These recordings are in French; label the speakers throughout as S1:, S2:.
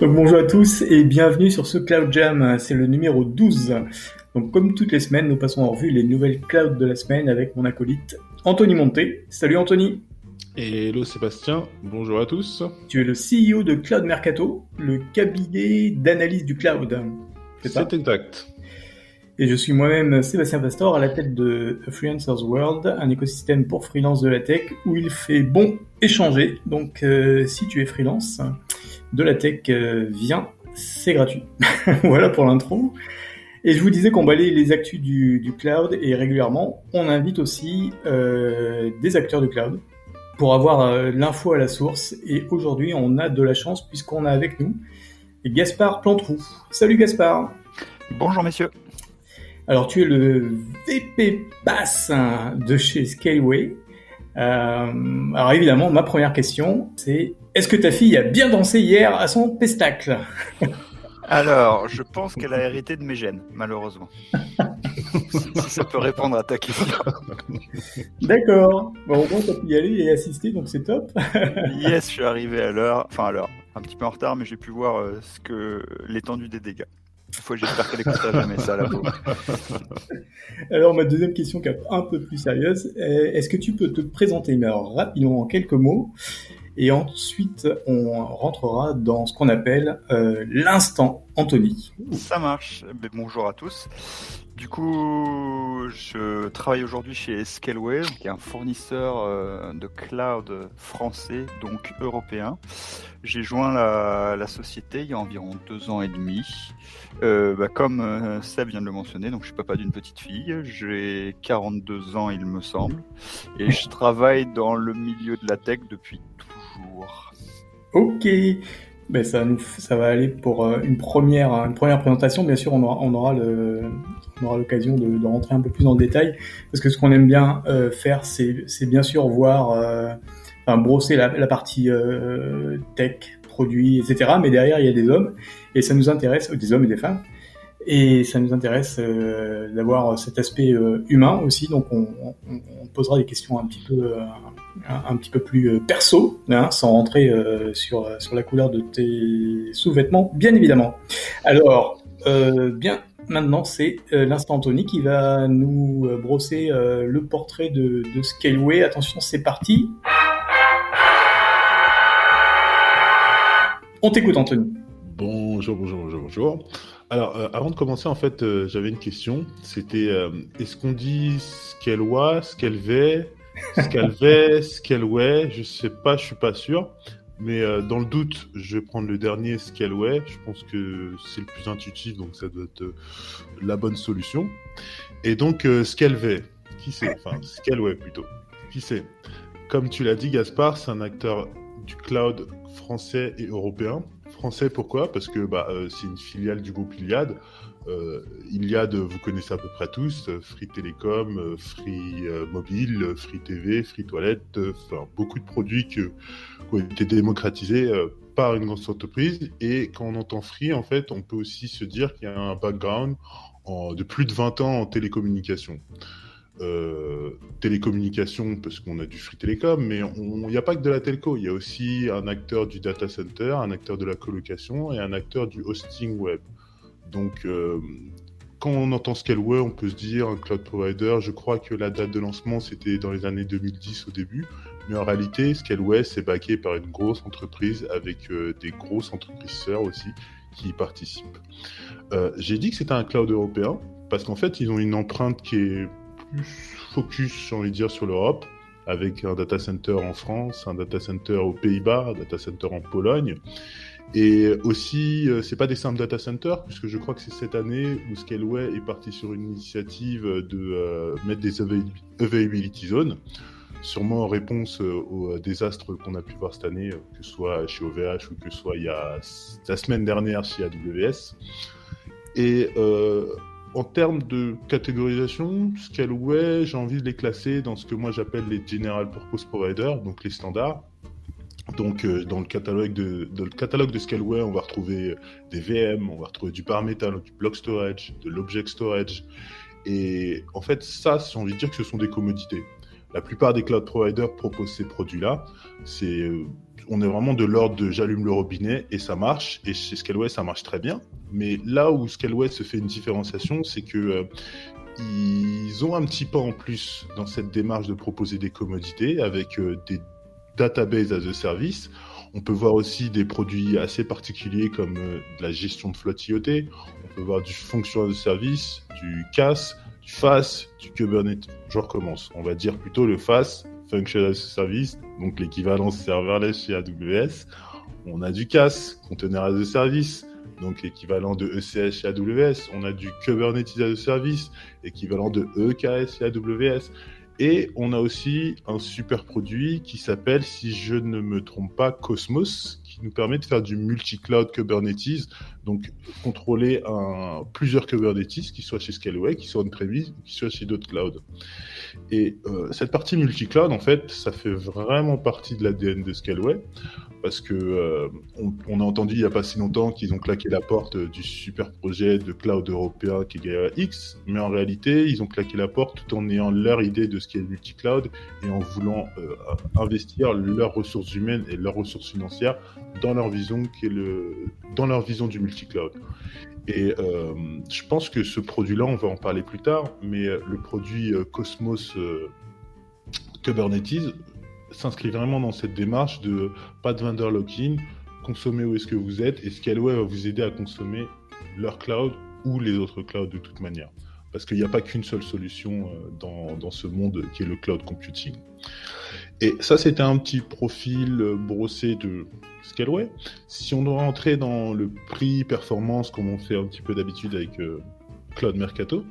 S1: Donc bonjour à tous et bienvenue sur ce Cloud Jam, c'est le numéro 12. Donc comme toutes les semaines, nous passons en revue les nouvelles clouds de la semaine avec mon acolyte Anthony Monté. Salut Anthony
S2: Hello Sébastien, bonjour à tous.
S1: Tu es le CEO de Cloud Mercato, le cabinet d'analyse du cloud.
S2: C'est exact.
S1: Et je suis moi-même Sébastien Pastor à la tête de Freelancers World, un écosystème pour freelance de la tech où il fait bon échanger. Donc euh, si tu es freelance, de la tech euh, vient, c'est gratuit. voilà pour l'intro. Et je vous disais qu'on balayait les actus du, cloud et régulièrement, on invite aussi euh, des acteurs du cloud pour avoir euh, l'info à la source. Et aujourd'hui, on a de la chance puisqu'on a avec nous Gaspard Plantrou. Salut Gaspard.
S3: Bonjour messieurs.
S1: Alors tu es le VP Pass de chez Scaleway. Euh, alors évidemment, ma première question, c'est est-ce que ta fille a bien dansé hier à son pestacle?
S3: Alors, je pense qu'elle a hérité de mes gènes, malheureusement. si ça peut répondre à ta question.
S1: D'accord. Bon, au moins, tu as pu y aller et assister, donc c'est top.
S3: yes, je suis arrivé à l'heure. Enfin, à l'heure. Un petit peu en retard, mais j'ai pu voir euh, ce que l'étendue des dégâts. Une fois, j'espère qu'elle écoutera jamais ça, la pauvre.
S1: Alors, ma deuxième question, qui est un peu plus sérieuse, est-ce que tu peux te présenter, mais alors rapidement, en quelques mots, et ensuite, on rentrera dans ce qu'on appelle euh, l'instant Anthony.
S3: Ça marche. Bonjour à tous. Du coup, je travaille aujourd'hui chez Scaleway, qui est un fournisseur euh, de cloud français, donc européen. J'ai joint la, société il y a environ deux ans et demi. Euh, bah, comme Seb vient de le mentionner, donc je suis papa d'une petite fille. J'ai 42 ans, il me semble, et je travaille dans le milieu de la tech depuis
S1: Ok. Ben ça, ça va aller pour euh, une première, une première présentation. Bien sûr, on aura, on aura l'occasion de, rentrer un peu plus dans le détail, parce que ce qu'on aime bien euh, faire, c'est, bien sûr voir, euh, brosser la, partie tech, produits, etc. Mais derrière, il y a des hommes, et ça nous intéresse, des hommes et des femmes, et ça nous intéresse euh, d'avoir cet aspect euh, humain aussi. Donc, on, posera des questions un petit peu, euh, un, petit peu plus perso, hein, sans rentrer sur sur la couleur de tes sous-vêtements, bien évidemment. Alors, bien. Maintenant, c'est l'instant Anthony qui va nous brosser le portrait de, de. Attention, c'est parti. On t'écoute, Anthony.
S2: Bonjour, bonjour, bonjour, bonjour. Alors, euh, avant de commencer, en fait, euh, j'avais une question. C'était euh, est-ce qu'on dit ce qu'elle voit, ce qu'elle veut, ce qu'elle veut, ce qu'elle ouais Je sais pas, je suis pas sûr. Mais dans le doute, je vais prendre le dernier, ce qu'elle ouais. Je pense que c'est le plus intuitif, donc ça doit être la bonne solution. Et donc, ce qu'elle veut, qui c'est? Enfin, ce qu'elle ouais plutôt. Qui c'est? Comme tu l'as dit, Gaspard, c'est un acteur du cloud français et européen français, pourquoi? Parce que bah, euh, c'est une filiale du groupe Iliad. Euh, Iliad, vous connaissez à peu près tous, euh, Free Télécom, Free Mobile, Free TV, Free Toilette, enfin beaucoup de produits qui ont été démocratisés par une grosse entreprise. Et quand on entend Free, en fait, on peut aussi se dire qu'il y a un background de plus de 20 ans en télécommunication. Euh, télécommunications parce qu'on a du Free Télécom, mais il n'y a pas que de la telco, il y a aussi un acteur du data center, un acteur de la colocation et un acteur du hosting web. Donc, euh, quand on entend Scaleway, on peut se dire un cloud provider. Je crois que la date de lancement, c'était dans les années 2010 au début. Mais en réalité, Scaleway, c'est backé par une grosse entreprise avec euh, des grosses entreprises sœurs aussi qui y participent. J'ai dit que c'était un cloud européen parce qu'en fait, ils ont une empreinte qui est focus, j'ai envie de dire, sur l'Europe, avec un data center en France, un data center aux Pays-Bas, un data center en Pologne. Et aussi, euh, c'est pas des simples data centers, puisque je crois que c'est cette année où Scaleway est parti sur une initiative de euh, mettre des availability zones, sûrement en réponse euh, aux désastres qu'on a pu voir cette année, que ce soit chez OVH ou que ce soit il y a la semaine dernière chez AWS. Et en termes de catégorisation, Scaleway, j'ai envie de les classer dans ce que moi j'appelle les General Purpose Providers, donc les standards. Donc, euh, dans, le catalogue de, le catalogue de Scaleway, on va retrouver des VM, on va retrouver du bar metal, du block storage, de l'object storage. Et en fait, ça, j'ai envie de dire que ce sont des commodités. La plupart des cloud providers proposent ces produits-là. C'est, euh, on est vraiment de l'ordre de j'allume le robinet et ça marche. Et chez Scaleway, ça marche très bien. Mais là où Scaleway se fait une différenciation, c'est que euh, ils ont un petit pas en plus dans cette démarche de proposer des commodités avec euh, des databases as a service. On peut voir aussi des produits assez particuliers comme de la gestion de flotte IoT. On peut voir du fonction as a service, du CAS, du FAS, du Kubernetes. Je recommence. On va dire plutôt le FAS, Function as a Service, donc l'équivalent serverless chez AWS. On a du CAS, Container as a Service, donc équivalent de ECS chez AWS. On a du Kubernetes as a Service, équivalent de EKS chez AWS. Et on a aussi un super produit qui s'appelle, si je ne me trompe pas, Cosmos, nous permet de faire du multi-cloud Kubernetes, donc contrôler plusieurs Kubernetes, qui soient chez Scaleway, qui soient on-premise, qui soient chez d'autres clouds. Et euh, cette partie multi-cloud, en fait, ça fait vraiment partie de l'ADN de Scaleway parce que euh, on, a entendu il n'y a pas si longtemps qu'ils ont claqué la porte du super projet de cloud européen qui est Gaia mais en réalité, ils ont claqué la porte tout en ayant leur idée de ce qu'est le multi-cloud et en voulant euh, investir leurs ressources humaines et leurs ressources financières dans leur vision qui est le dans leur vision du multi-cloud. Et euh, je pense que ce produit-là, on va en parler plus tard, mais le produit Cosmos Kubernetes, s'inscrit vraiment dans cette démarche de pas de vendor lock-in, consommer où est-ce que vous êtes, et Scaleway va vous aider à consommer leur cloud ou les autres clouds de toute manière. Parce qu'il n'y a pas qu'une seule solution euh, dans, dans, ce monde qui est le cloud computing. Et ça, c'était un petit profil euh, brossé de Scaleway. Si on doit rentrer dans le prix performance, comme on fait un petit peu d'habitude avec euh, Cloud Mercato,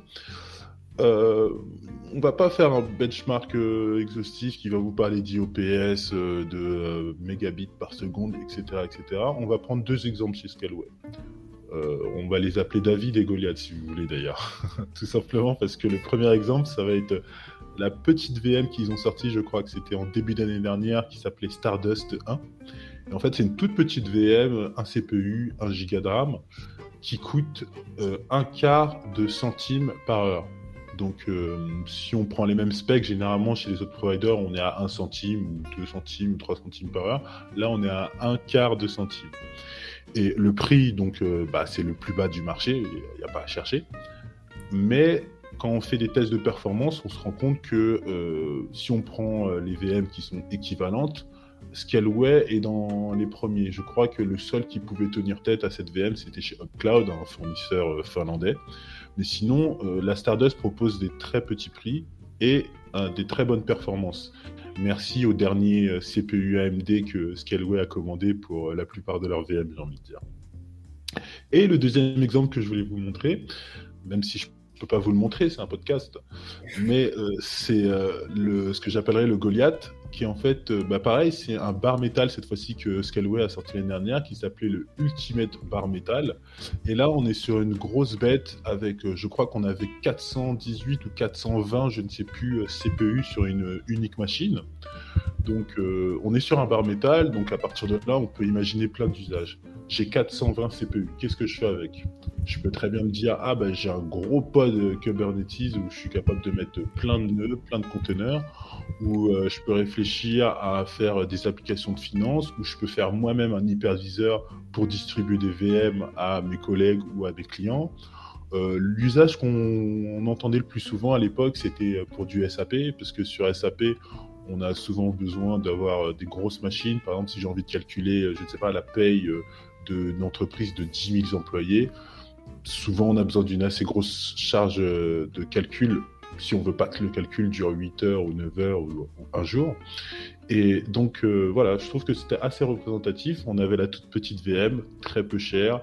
S2: euh, on va pas faire un benchmark euh, exhaustif qui va vous parler d'IOPS, euh, de mégabits par seconde, etc., etc. On va prendre deux exemples chez Scaleway. on va les appeler David et Goliath, si vous voulez d'ailleurs. Tout simplement parce que le premier exemple, ça va être la petite VM qu'ils ont sortie, je crois que c'était en début d'année dernière, qui s'appelait Stardust 1. Et en fait, c'est une toute petite VM, un CPU, un giga de RAM, qui coûte un quart de centime par heure. Donc, euh, si on prend les mêmes specs, généralement chez les autres providers, on est à 1 centime, ou 2 centimes, ou 3 centimes par heure. Là, on est à un quart de centime. Et le prix, donc, euh, bah, c'est le plus bas du marché, il n'y a pas à chercher. Mais quand on fait des tests de performance, on se rend compte que euh, si on prend les VM qui sont équivalentes, Scaleway est dans les premiers. Je crois que le seul qui pouvait tenir tête à cette VM, c'était chez UpCloud, un fournisseur finlandais. Mais sinon, euh, la Stardust propose des très petits prix et euh, des très bonnes performances. Merci au dernier euh, CPU AMD que Scaleway a commandé pour la plupart de leurs VM, j'ai envie de dire. Et le deuxième exemple que je voulais vous montrer, même si je ne peux pas vous le montrer, c'est un podcast, mais c'est ce que j'appellerais le Goliath qui en fait, euh, bah pareil, c'est un bar métal cette fois-ci que Scaleway a sorti l'année dernière, qui s'appelait le Ultimate Bar Metal. Et là, on est sur une grosse bête avec, euh, je crois qu'on avait 418 ou 420, je ne sais plus, euh, CPU sur une unique machine. Donc, on est sur un bar métal, donc à partir de là, on peut imaginer plein d'usages. J'ai 420 CPU, qu'est-ce que je fais avec? Je peux très bien me dire, ah bah j'ai un gros pod Kubernetes où je suis capable de mettre plein de nœuds, plein de conteneurs où euh, je peux réfléchir à faire des applications de finance, où je peux faire moi-même un hyperviseur pour distribuer des VM à mes collègues ou à des clients. Euh, l'usage qu'on entendait le plus souvent à l'époque, c'était pour du SAP, parce que sur SAP, on a souvent besoin d'avoir des grosses machines. Par exemple, si j'ai envie de calculer, je ne sais pas, la paye d'une entreprise de 10 000 employés, souvent on a besoin d'une assez grosse charge de calcul si on veut pas que le calcul dure 8 heures ou 9 heures ou, un jour. Et donc euh, voilà, je trouve que c'était assez représentatif. On avait la toute petite VM, très peu chère,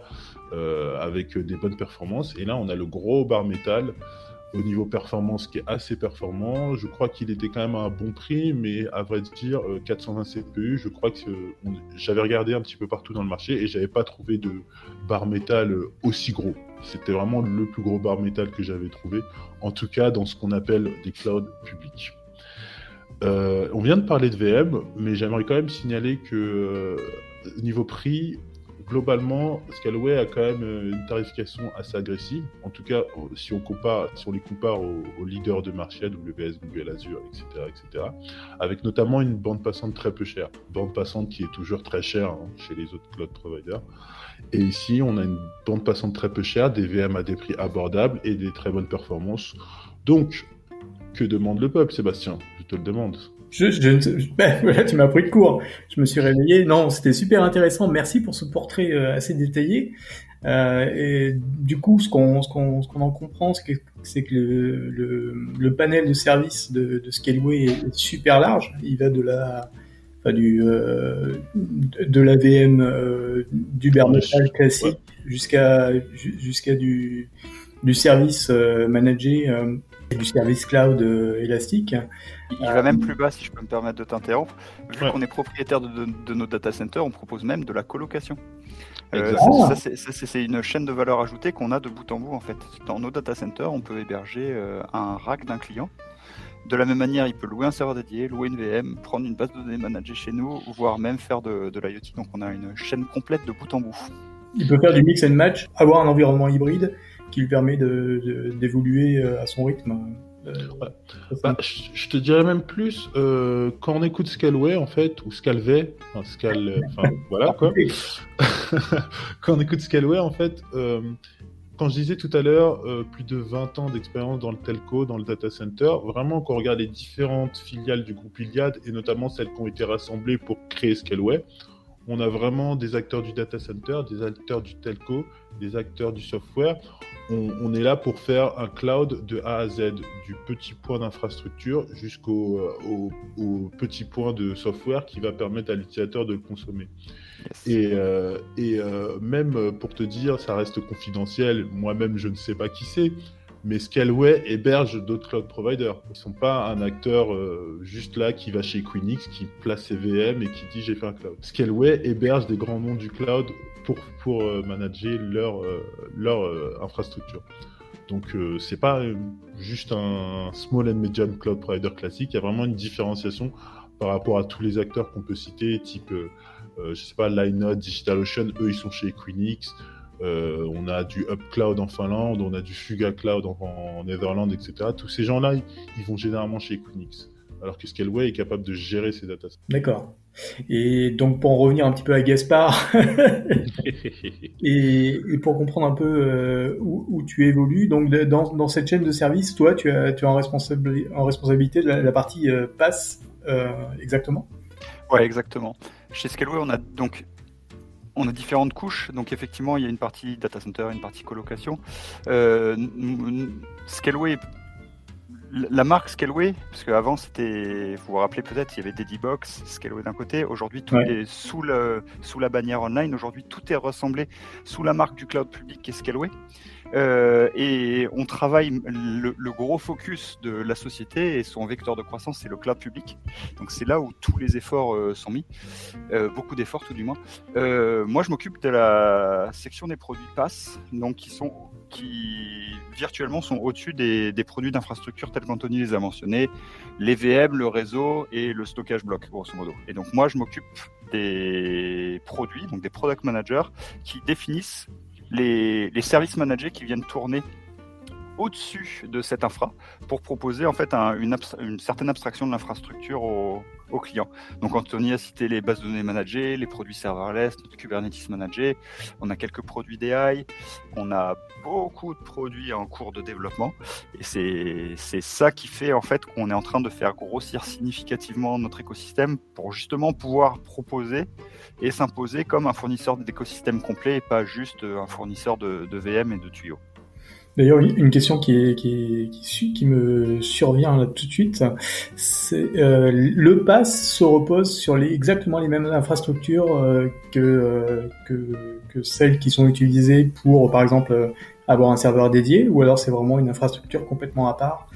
S2: euh, avec des bonnes performances. Et là, on a le gros bar métal au niveau performance qui est assez performant. Je crois qu'il était quand même à un bon prix, mais à vrai dire, 420 euh, CPU, je crois que j'avais regardé un petit peu partout dans le marché et j'avais pas trouvé de bar métal aussi gros. C'était vraiment le plus gros bar métal que j'avais trouvé, en tout cas dans ce qu'on appelle des clouds publics. Euh, on vient de parler de VM, mais j'aimerais quand même signaler que euh, niveau prix, globalement, Scalway a quand même une tarification assez agressive. En tout cas, si on compare, si on les compare aux, leaders de marché, AWS, Google, Azure, etc., etc., avec notamment une bande passante très peu chère, bande passante qui est toujours très chère hein, chez les autres cloud providers. Et ici, on a une bande passante très peu chère, des VM à des prix abordables et des très bonnes performances. Donc, que demande le peuple, Sébastien? Je te le demande.
S1: Je, je, ben, tu m'as pris de court. Je me suis réveillé. Non, c'était super intéressant. Merci pour ce portrait euh, assez détaillé. Euh, et du coup, ce qu'on ce qu'on ce qu'on en comprend, c'est que, le, le, le, panel de services de, de Scaleway est super large. Il va de la enfin, du euh, de la VM euh, du metal classique jusqu'à jusqu'à du du service euh, managé euh, du service cloud euh, élastique.
S3: Il va même plus bas, si je peux me permettre de t'interrompre. Vu qu'on est propriétaire de, nos data centers, on propose même de la colocation. Euh, ça, c'est une chaîne de valeur ajoutée qu'on a de bout en bout en fait. Dans nos data centers, on peut héberger euh, un rack d'un client. De la même manière, il peut louer un serveur dédié, louer une VM, prendre une base de données managée chez nous, voire même faire de, de l'IoT. Donc on a une chaîne complète de bout en bout.
S1: Il peut faire du mix and match, avoir un environnement hybride qui lui permet d'évoluer de, à son rythme.
S2: Euh, bah, je, te dirais même plus, euh, quand on écoute Scalway, en fait, ou Scalway, enfin, Scal, enfin, voilà quoi. quand on écoute Scalway, en fait, euh, quand je disais tout à l'heure, plus de 20 ans d'expérience dans le telco, dans le data center, vraiment, quand on regarde les différentes filiales du groupe Iliad, et notamment celles qui ont été rassemblées pour créer Scalway, on a vraiment des acteurs du data center, des acteurs du telco, des acteurs du software on, est là pour faire un cloud de A à Z, du petit point d'infrastructure jusqu'au euh, petit point de software qui va permettre à l'utilisateur de le consommer. Et, euh, euh, même pour te dire, ça reste confidentiel, moi-même je ne sais pas qui c'est, mais Scaleway héberge d'autres cloud providers. Ils ne sont pas un acteur juste là qui va chez Queenix, qui place ses VM et qui dit j'ai fait un cloud. Scaleway héberge des grands noms du cloud pour, euh, manager leur, euh, leur euh, infrastructure. Donc c'est pas juste un small and medium cloud provider classique, il y a vraiment une différenciation par rapport à tous les acteurs qu'on peut citer, type, je sais pas, Linode, DigitalOcean, eux ils sont chez Equinix, on a du UpCloud en Finlande, on a du Fuga Cloud en, en Netherlands, etc. Tous ces gens-là, ils vont généralement chez Equinix alors que Scaleway est capable de gérer ses data.
S1: D'accord. Et donc pour en revenir un petit peu à Gaspard et, pour comprendre un peu euh, où, tu évolues, donc dans, cette chaîne de service, toi tu as tu as en, responsabilité de la, partie euh, pass euh, exactement?
S3: Ouais, exactement. Chez Scaleway, on a donc on a différentes couches. Donc effectivement, il y a une partie data center, une partie colocation. Scaleway la marque Scaleway, parce qu'avant c'était, vous vous rappelez peut-être, il y avait Dedibox, Scaleway d'un côté. Aujourd'hui, tout est sous, le, sous la bannière online. Aujourd'hui, tout est rassemblé sous la marque du cloud public qui est Scaleway. Euh, et on travaille le, gros focus de la société et son vecteur de croissance, c'est le cloud public. Donc c'est là où tous les efforts euh, sont mis, euh, beaucoup d'efforts tout du moins. moi, je m'occupe de la section des produits pass, donc qui sont qui virtuellement sont au-dessus des, des, produits d'infrastructure tels qu'Anthony les a mentionnés, les VM, le réseau et le stockage bloc, grosso modo. Et donc moi, je m'occupe des produits, donc des product managers, qui définissent les, services managers qui viennent tourner au-dessus de cette infra pour proposer en fait une, certaine abstraction de l'infrastructure aux, aux, clients. Donc Anthony a cité les bases de données managées, les produits serverless, notre Kubernetes managé, on a quelques produits DI, on a beaucoup de produits en cours de développement et c'est ça qui fait en fait qu'on est en train de faire grossir significativement notre écosystème pour justement pouvoir proposer et s'imposer comme un fournisseur d'écosystème complet et pas juste un fournisseur de VM et de tuyaux.
S1: D'ailleurs, une question qui, me survient là tout de suite, c'est euh, le pass se repose sur exactement les mêmes infrastructures euh, euh, que, celles qui sont utilisées pour, par exemple, avoir un serveur dédié, ou alors c'est vraiment une infrastructure complètement à part.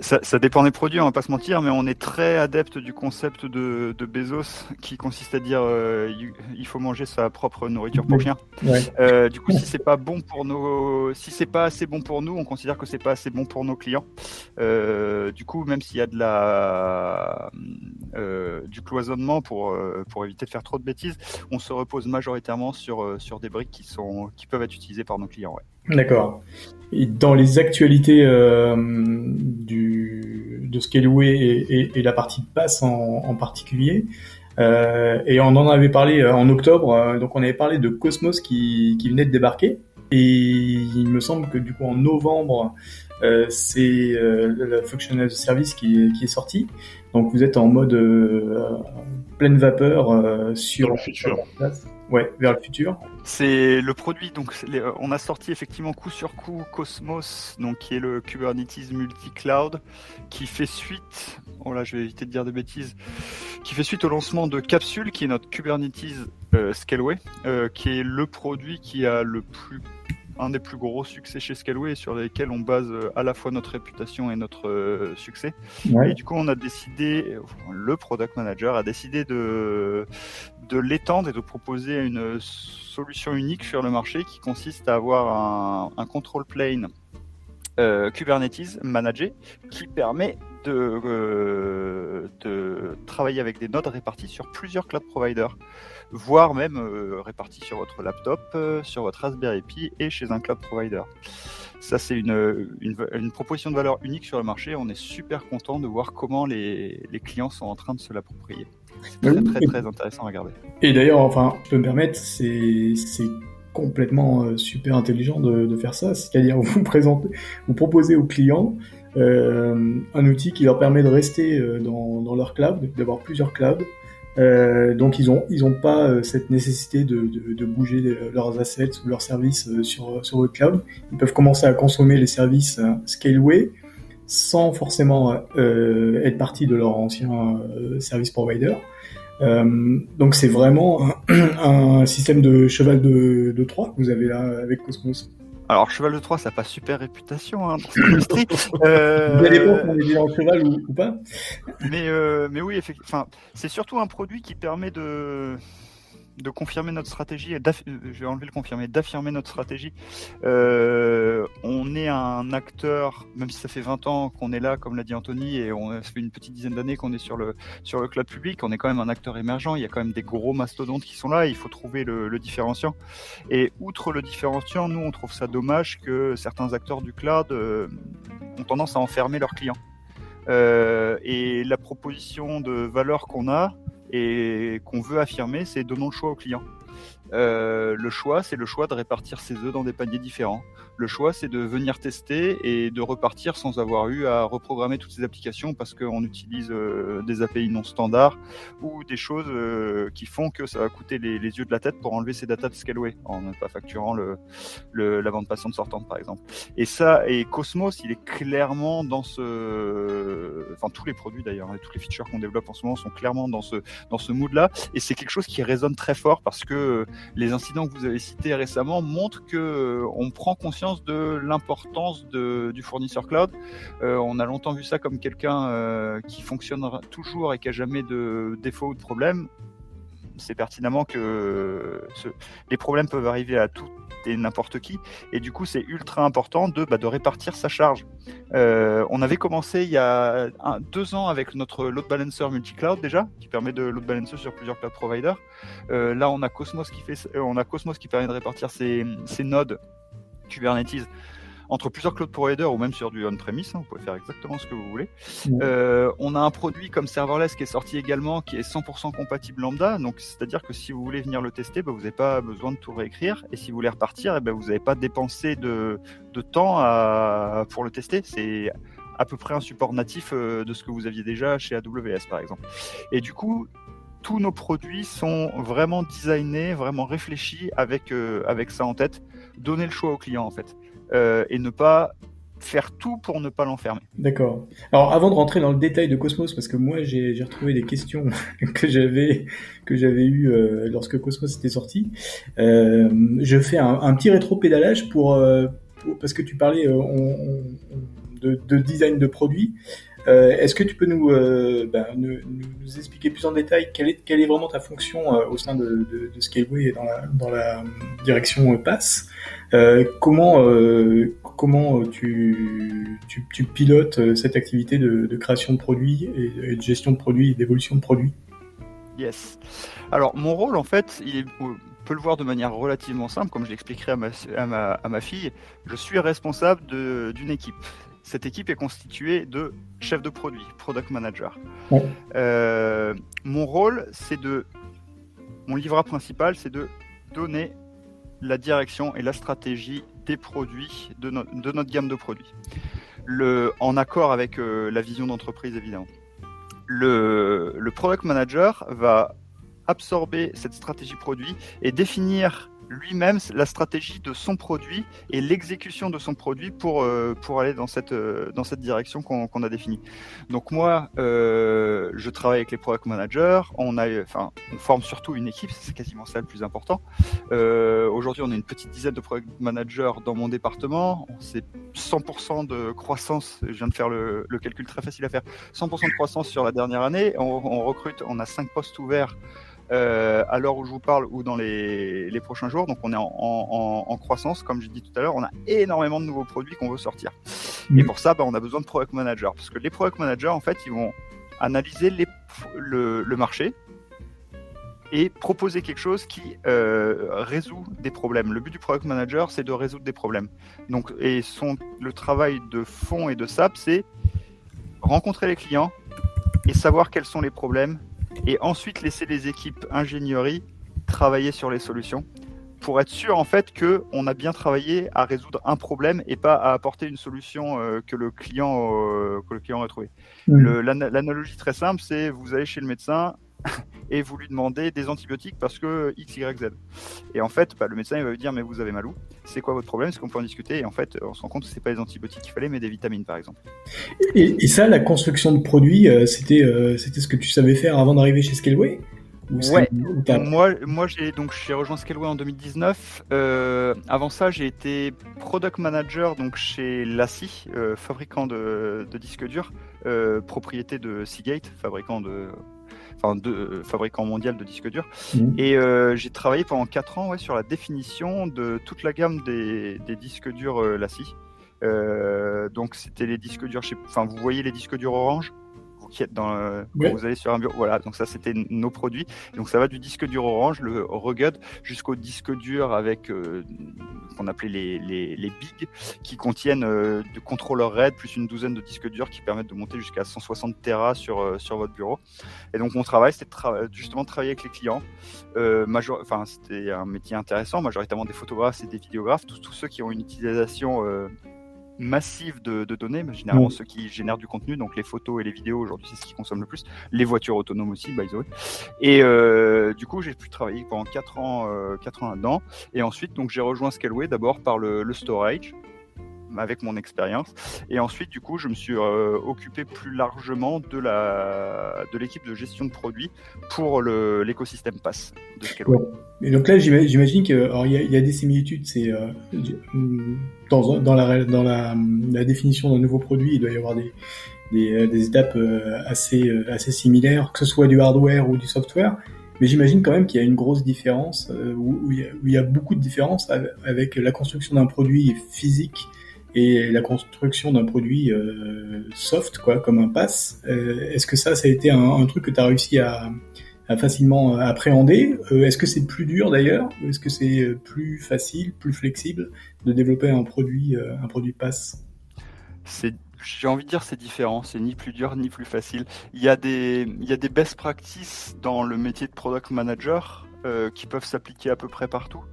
S3: Ça, dépend des produits, on va pas se mentir, mais on est très adepte du concept de, Bezos qui consiste à dire euh, il faut manger sa propre nourriture pour chien. Euh, du coup, si c'est pas bon pour nos, si c'est pas assez bon pour nous, on considère que c'est pas assez bon pour nos clients. Euh, du coup, même s'il y a de la du cloisonnement pour, pour éviter de faire trop de bêtises, on se repose majoritairement sur, sur des briques qui, sont, qui peuvent être utilisées par nos clients.
S1: D'accord. Et dans les actualités du, de Scaleway et, et, la partie passe en, en particulier, euh, et on en avait parlé en octobre, donc on avait parlé de Cosmos qui, qui venait de débarquer. Et il me semble que du coup en novembre, euh, c'est euh, le Functional Service qui qui est sorti. Donc vous êtes en mode euh, pleine vapeur sur
S2: le futur.
S1: Ouais, vers le futur.
S3: C'est le produit. Donc on a sorti effectivement coup sur coup Cosmos, donc qui est le Kubernetes multi-cloud, qui fait suite. Oh là, je vais éviter de dire de bêtises. Qui fait suite au lancement de Capsule, qui est notre Kubernetes Scaleway, qui est le produit qui a le plus un des plus gros succès chez Scaleway sur lesquels on base euh, à la fois notre réputation et notre euh, succès. Et du coup, on a décidé, le product manager a décidé de, de l'étendre et de proposer une solution unique sur le marché qui consiste à avoir un, un control plane euh, Kubernetes managé qui permet de, de travailler avec des nodes répartis sur plusieurs cloud providers voire même euh, répartis sur votre laptop, euh, sur votre Raspberry Pi et chez un cloud provider. Ça, c'est une, une, proposition de valeur unique sur le marché. On est super content de voir comment les, les clients sont en train de se l'approprier. C'est très, très, très intéressant à regarder.
S1: Et d'ailleurs, enfin, je peux me permettre, c'est complètement euh, super intelligent de, de faire ça. C'est-à-dire, vous présentez, vous proposez aux clients euh, un outil qui leur permet de rester dans, dans leur cloud, d'avoir plusieurs clouds, euh, donc ils ont ils ont pas euh, cette nécessité de, de, de, bouger leurs assets ou leurs services euh, sur sur votre cloud. Ils peuvent commencer à consommer les services Scaleway sans forcément être partie de leur ancien service provider. donc c'est vraiment un, un, système de cheval de, de Troie que vous avez là avec Cosmos.
S3: Alors, cheval de Troie, ça n'a pas super réputation hein, dans
S1: cette industrie. euh... Vous allez on est en cheval ou, ou pas
S3: mais, euh, mais oui, effectivement, c'est surtout un produit qui permet de de confirmer notre stratégie, euh, je vais le confirmer, d'affirmer notre stratégie. Euh, on est un acteur, même si ça fait 20 ans qu'on est là, comme l'a dit Anthony, et on, ça fait une petite dizaine d'années qu'on est sur le, sur le cloud public, on est quand même un acteur émergent, il y a quand même des gros mastodontes qui sont là, il faut trouver le, différenciant. Et outre le différenciant, nous, on trouve ça dommage que certains acteurs du cloud euh, ont tendance à enfermer leurs clients. Euh, et la proposition de valeur qu'on a, et qu'on veut affirmer, c'est donnons le choix au client. Euh, le choix, c'est le choix de répartir ses œufs dans des paniers différents. Le choix, c'est de venir tester et de repartir sans avoir eu à reprogrammer toutes ces applications parce qu'on utilise euh, des API non standards ou des choses euh, qui font que ça va coûter les, yeux de la tête pour enlever ces datas de Scaleway en ne pas facturant le, le, la bande passante sortante, par exemple. Et ça, et Cosmos, il est clairement dans ce, enfin tous les produits d'ailleurs, hein, tous les features qu'on développe en ce moment sont clairement dans ce dans ce mood-là. Et c'est quelque chose qui résonne très fort parce que les incidents que vous avez cités récemment montrent que euh, on prend conscience de l'importance du fournisseur cloud. Euh, on a longtemps vu ça comme quelqu'un euh, qui fonctionnera toujours et qui a jamais de défaut ou de problème c'est pertinemment que les problèmes peuvent arriver à tout et n'importe qui. Et du coup, c'est ultra important de, bah, répartir sa charge. Euh, on avait commencé il y a deux ans avec notre load balancer multi-cloud déjà, qui permet de load balancer sur plusieurs cloud providers. Là, on a Cosmos qui permet de répartir ses nodes Kubernetes entre plusieurs cloud providers ou même sur du on-premise. Hein, vous pouvez faire exactement ce que vous voulez. Euh, on a un produit comme Serverless qui est sorti également, qui est 100% compatible lambda. Donc, c'est-à-dire que si vous voulez venir le tester, bah, vous n'avez pas besoin de tout réécrire. Et si vous voulez repartir, eh ben, vous n'avez pas dépensé de, de temps à, pour le tester. C'est à peu près un support natif euh, de ce que vous aviez déjà chez AWS, par exemple. Et du coup, tous nos produits sont vraiment designés, vraiment réfléchis avec, euh, avec ça en tête. Donner le choix au client, en fait. Euh, et ne pas faire tout pour ne pas l'enfermer.
S1: D'accord. Alors avant de rentrer dans le détail de Cosmos, parce que moi j'ai retrouvé des questions que j'avais que j'avais eu euh, lorsque Cosmos était sorti, euh, je fais un, petit rétro-pédalage pour, euh, parce que tu parlais on, de, de, design de produit. Euh, Est-ce que tu peux nous, euh, ben, nous, expliquer plus en détail quelle est, vraiment ta fonction euh, au sein de, de, et dans la, direction PASS Comment, comment tu, pilotes cette activité de, création de produits et, de gestion de produits et d'évolution de produits?
S3: Yes. Alors, mon rôle, en fait, il on peut le voir de manière relativement simple, comme je l'expliquerai à ma, fille. Je suis responsable d'une équipe. Cette équipe est constituée de chefs de produit, product manager. Ouais. Euh, mon rôle, c'est de. Mon livret principal, c'est de donner la direction et la stratégie des produits, de, no de notre gamme de produits. Le, en accord avec euh, la vision d'entreprise, évidemment le, le product manager va absorber cette stratégie produit et définir lui-même la stratégie de son produit et l'exécution de son produit pour, euh, pour aller dans cette, euh, dans cette direction qu'on qu a définie. Donc moi, euh, je travaille avec les product managers, on, a, enfin, on forme surtout une équipe, c'est quasiment ça le plus important. Aujourd'hui, on a une petite dizaine de product managers dans mon département, c'est 100% de croissance, je viens de faire le, le, calcul très facile à faire, 100% de croissance sur la dernière année, on, on recrute, on a 5 postes ouverts euh, à l'heure où je vous parle ou dans les, les prochains jours. Donc on est en, en, en croissance, comme j'ai dit tout à l'heure, on a énormément de nouveaux produits qu'on veut sortir. Mmh. Et pour ça, bah, on a besoin de product managers, parce que les product managers, en fait, ils vont analyser les, le, le, marché et proposer quelque chose qui euh, résout des problèmes. Le but du product manager, c'est de résoudre des problèmes. Donc, et son, le travail de fond et de SAP, c'est rencontrer les clients et savoir quels sont les problèmes et ensuite laisser les équipes ingénierie travailler sur les solutions pour être sûr en fait que on a bien travaillé à résoudre un problème et pas à apporter une solution euh, que le client euh, que le client a trouvé. Mmh. L'analogie très simple, c'est vous allez chez le médecin et vous lui demandez des antibiotiques parce que X, Y, Z. Et en fait, bah, le médecin il va vous dire mais vous avez mal où? C'est quoi votre problème? Est-ce qu'on peut en discuter? Et en fait, on se rend compte que c'est pas les antibiotiques qu'il fallait, mais des vitamines par exemple.
S1: Et, et ça, la construction de produits, euh, c'était euh, c'était ce que tu savais faire avant d'arriver chez Scaleway?
S3: Ouais, moi, moi j'ai donc j'ai rejoint Scaleway en 2019. Euh, avant ça, j'ai été product manager donc chez Lassie, euh, fabricant de, de disques durs, euh, propriété de Seagate, fabricant de enfin de euh, fabricant mondial de disques durs. Mmh. Et euh, j'ai travaillé pendant 4 ans ouais, sur la définition de toute la gamme des, des disques durs euh, Lassie. Euh, donc c'était les disques durs, enfin vous voyez les disques durs orange? Qui êtes dans euh, ouais. vous allez sur un bureau. Voilà, donc ça c'était nos produits. Donc ça va du disque dur orange, le rugged, jusqu'au disque dur avec euh, qu'on appelait les, les, les big, qui contiennent euh, de contrôleurs RAID plus une douzaine de disques durs qui permettent de monter jusqu'à 160 Tera sur euh, sur votre bureau. Et donc mon travail c'était tra justement de travailler avec les clients. Euh, major... Enfin c'était un métier intéressant, majoritairement des photographes et des vidéographes, tous, tous ceux qui ont une utilisation euh, massive de, de données, mais généralement mmh. ceux qui génèrent du contenu, donc les photos et les vidéos aujourd'hui c'est ce qui consomme le plus, les voitures autonomes aussi, by the way. Et euh, du coup j'ai pu travailler pendant 4 ans, euh, 4 ans là-dedans, et ensuite donc j'ai rejoint Scaleway d'abord par le, le storage, avec mon expérience. Et ensuite, du coup, je me suis euh, occupé plus largement de la de l'équipe de gestion de produits pour l'écosystème Pass de Scaleway.
S1: Ouais. Et donc là, j'imagine qu'il y, y, a des similitudes. C'est euh, dans, dans, la, dans la, définition d'un nouveau produit, il doit y avoir des, des, des étapes euh, assez, euh, assez similaires, que ce soit du hardware ou du software. Mais j'imagine quand même qu'il y a une grosse différence, euh, où, où, il y a, beaucoup de différences avec la construction d'un produit physique et la construction d'un produit euh, soft, quoi, comme un pass. Euh, Est-ce que ça, ça a été un, truc que tu as réussi à, facilement appréhender? Euh, Est-ce que c'est plus dur d'ailleurs? Est-ce que c'est plus facile, plus flexible de développer un produit, un produit pass?
S3: J'ai envie de dire c'est différent, c'est ni plus dur ni plus facile. Il y a des il y a des best practices dans le métier de product manager qui peuvent s'appliquer à peu près partout.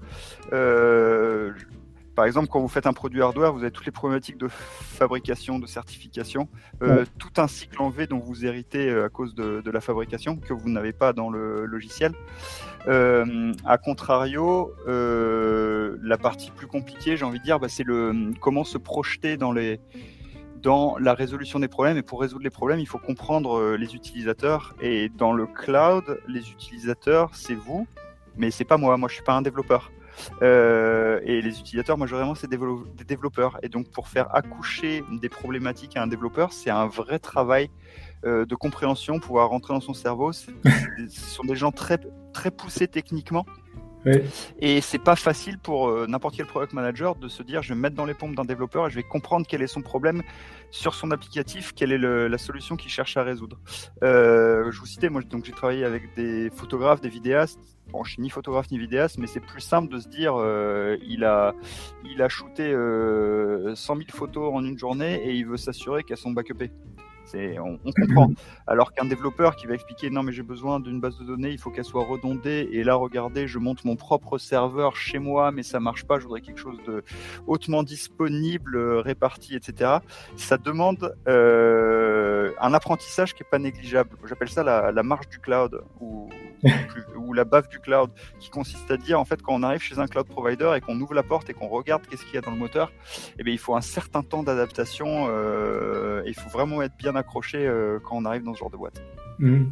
S3: Par exemple, quand vous faites un produit hardware, vous avez toutes les problématiques de fabrication, de certification, euh, ouais. tout un cycle en V dont vous héritez euh, à cause de, de la fabrication que vous n'avez pas dans le logiciel. Euh, à contrario, euh, la partie plus compliquée, j'ai envie de dire, bah, c'est le comment se projeter dans les dans la résolution des problèmes. Et pour résoudre les problèmes, il faut comprendre euh, les utilisateurs. Et dans le cloud, les utilisateurs, c'est vous, mais c'est pas moi. Moi, je suis pas un développeur. Euh, et les utilisateurs, majoritairement, c'est des développeurs. Et donc, pour faire accoucher des problématiques à un développeur, c'est un vrai travail euh, de compréhension, pouvoir rentrer dans son cerveau. Ce sont des gens très, très poussés techniquement. Ouais. Et c'est pas facile pour euh, n'importe quel product manager de se dire je vais me mettre dans les pompes d'un développeur et je vais comprendre quel est son problème sur son applicatif, quelle est la solution qu'il cherche à résoudre. Euh, je vous citais, moi j'ai travaillé avec des photographes, des vidéastes. Bon, je suis ni photographe ni vidéaste, mais c'est plus simple de se dire euh, il a il a shooté euh, 100 000 photos en une journée et il veut s'assurer qu'elles sont backupées on, comprend. Alors qu'un développeur qui va expliquer non mais j'ai besoin d'une base de données, il faut qu'elle soit redondée. Et là, regardez, je monte mon propre serveur chez moi, mais ça marche pas. Je voudrais quelque chose de hautement disponible, euh, réparti, etc. Ça demande euh, un apprentissage qui est pas négligeable. J'appelle ça la, la, marche du cloud ou, ou la baffe du cloud, qui consiste à dire en fait quand on arrive chez un cloud provider et qu'on ouvre la porte et qu'on regarde qu'est-ce qu'il y a dans le moteur, eh bien il faut un certain temps d'adaptation. Euh, il faut vraiment être bien accroché euh, quand on arrive dans ce genre de boîte.
S1: Mhm.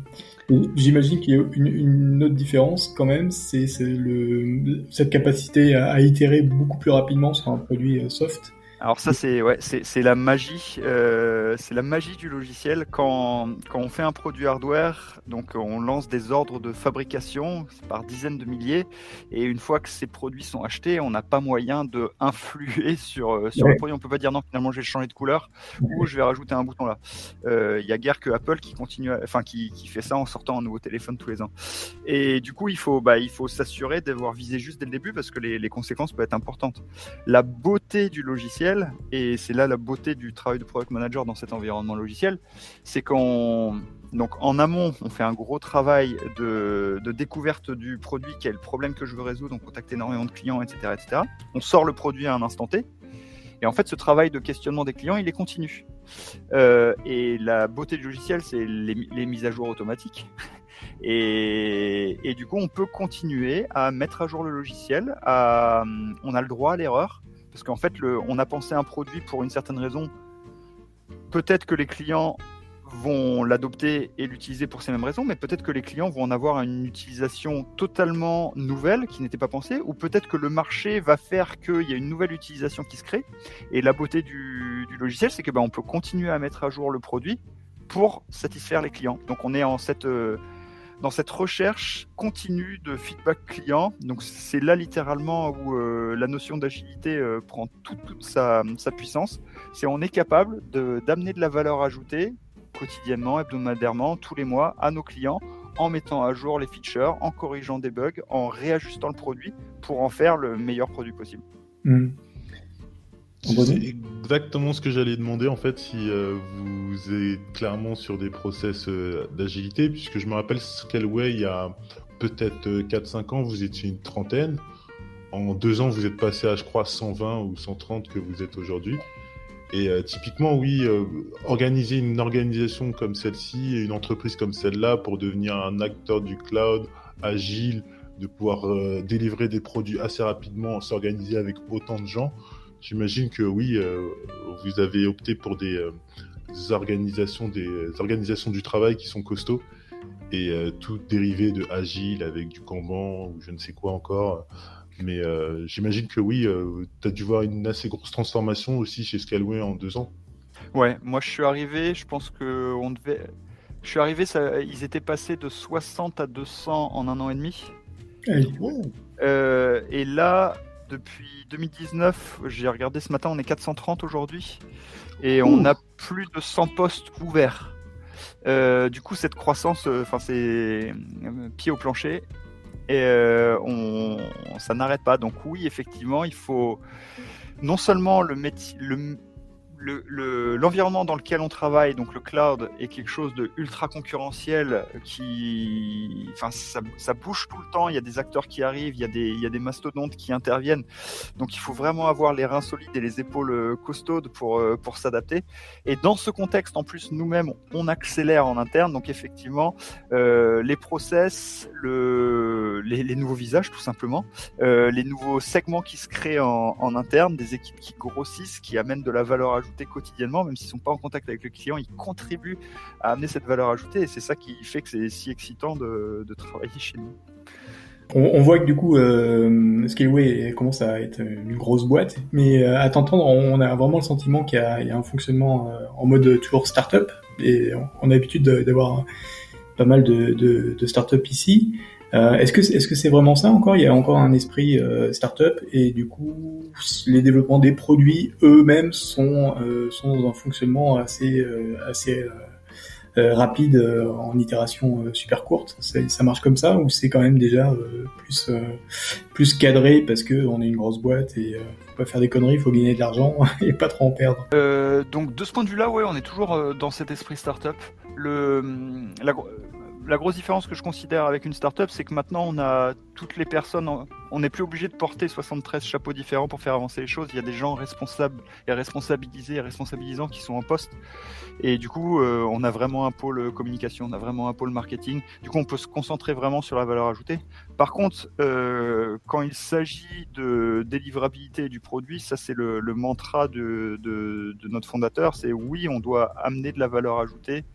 S1: J'imagine qu'il y a une, autre différence quand même, c'est cette capacité à, itérer beaucoup plus rapidement sur un produit euh, soft
S3: alors ça c'est ouais c'est la magie euh, c'est la magie du logiciel. Quand quand on fait un produit hardware donc on lance des ordres de fabrication par dizaines de milliers. Et une fois que ces produits sont achetés on n'a pas moyen de influer sur euh, sur le produit. On peut pas dire non finalement je vais changer de couleur ou je vais rajouter un bouton là. Euh, il y a guère que Apple qui continue enfin qui, qui fait ça en sortant un nouveau téléphone tous les ans. Et du coup il faut bah il faut s'assurer d'avoir visé juste dès le début parce que les, les conséquences peuvent être importantes. La beauté du logiciel et c'est là la beauté du travail de product manager dans cet environnement logiciel, c'est qu'on donc en amont, on fait un gros travail de, découverte du produit, quel problème que je veux résoudre, on contacte énormément de clients, etc., etc. On sort le produit à un instant T, et en fait, ce travail de questionnement des clients, il est continu. Euh, et la beauté du logiciel, c'est les, mises à jour automatiques. Et, du coup, on peut continuer à mettre à jour le logiciel. On a le droit à l'erreur. Parce qu'en fait, on a pensé un produit pour une certaine raison. Peut-être que les clients vont l'adopter et l'utiliser pour ces mêmes raisons, mais peut-être que les clients vont en avoir une utilisation totalement nouvelle qui n'était pas pensée, ou peut-être que le marché va faire qu'il y a une nouvelle utilisation qui se crée. Et la beauté du, logiciel, c'est que ben, on peut continuer à mettre à jour le produit pour satisfaire les clients. Donc on est en cette euh, dans cette recherche continue de feedback client. Donc c'est là littéralement où euh, la notion d'agilité euh, prend toute, sa, puissance. C'est on est capable d'amener de, la valeur ajoutée quotidiennement, hebdomadairement, tous les mois à nos clients en mettant à jour les features, en corrigeant des bugs, en réajustant le produit pour en faire le meilleur produit possible.
S2: Mmh. C'est exactement ce que j'allais demander en fait si euh, vous êtes clairement sur des process euh, d'agilité, puisque je me rappelle Scaleway il y a peut-être 4-5 euh, ans, vous étiez une trentaine. En deux ans, vous êtes passé à, je crois, 120 ou 130 que vous êtes aujourd'hui. Et typiquement, oui, organiser une organisation comme celle-ci, une entreprise comme celle-là, pour devenir un acteur du cloud agile, de pouvoir délivrer des produits assez rapidement, s'organiser avec autant de gens, J'imagine que oui, euh, vous avez opté pour des, euh, organisations, des organisations du travail qui sont costauds et euh, tout dérivé de agile avec du Kanban ou je ne sais quoi encore. Mais j'imagine que oui, tu as dû voir une assez grosse transformation aussi chez Scaleway en deux ans.
S3: Ouais, moi je suis arrivé, je pense que on devait. Je suis arrivé, ça... ils étaient passés de 60 à 200 en un an et demi. et là, depuis 2019. J'ai regardé ce matin, on est 430 aujourd'hui. Et on a plus de 100 postes ouverts. Euh, du coup, cette croissance, euh, enfin, c'est euh, pied au plancher. Et on, ça n'arrête pas. Donc oui, effectivement, il faut non seulement le métier, le, l'environnement dans lequel on travaille, donc le cloud, est quelque chose de ultra concurrentiel qui, enfin, ça, ça, bouge tout le temps. Il y a des acteurs qui arrivent, il y a des, il y a des mastodontes qui interviennent. Donc, il faut vraiment avoir les reins solides et les épaules euh, costaudes pour euh, pour s'adapter. Et dans ce contexte, en plus, nous-mêmes, on accélère en interne. Donc, effectivement, euh, les process, le, les, les, nouveaux visages, tout simplement, euh, les nouveaux segments qui se créent en, en interne, des équipes qui grossissent, qui amènent de la valeur ajoutée quotidiennement, même s'ils sont pas en contact avec le client, ils contribuent à amener cette valeur ajoutée et c'est ça qui fait que c'est si excitant de, travailler chez nous.
S1: On, voit que du coup, euh, Scaleway commence à être une grosse boîte, mais euh, à t'entendre, on a vraiment le sentiment qu'il y, a un fonctionnement euh, en mode toujours startup, et on, a l'habitude d'avoir pas mal de, de, de startups ici. Euh, est-ce que est-ce que c'est vraiment ça encore? Il y a encore un esprit euh, startup et du coup les développements des produits eux-mêmes sont euh, sont dans un fonctionnement assez euh, assez euh, rapide en itération super courte. Ça marche comme ça ou c'est quand même déjà plus plus cadré parce que on est une grosse boîte et faut pas faire des conneries, faut gagner de l'argent et pas trop en perdre.
S3: donc de ce point de vue-là, ouais, on est toujours dans cet esprit startup. Le la, la grosse différence que je considère avec une startup, c'est que maintenant on a toutes les personnes, on n'est plus obligé de porter 73 chapeaux différents pour faire avancer les choses. Il y a des gens responsables et responsabilisés et responsabilisants qui sont en poste. Et du coup, euh, on a vraiment un pôle communication, on a vraiment un pôle marketing. Du coup, on peut se concentrer vraiment sur la valeur ajoutée. Par contre, euh, quand il s'agit de délivrabilité du produit, ça c'est le, mantra de, de notre fondateur, c'est oui, on doit amener de la valeur ajoutée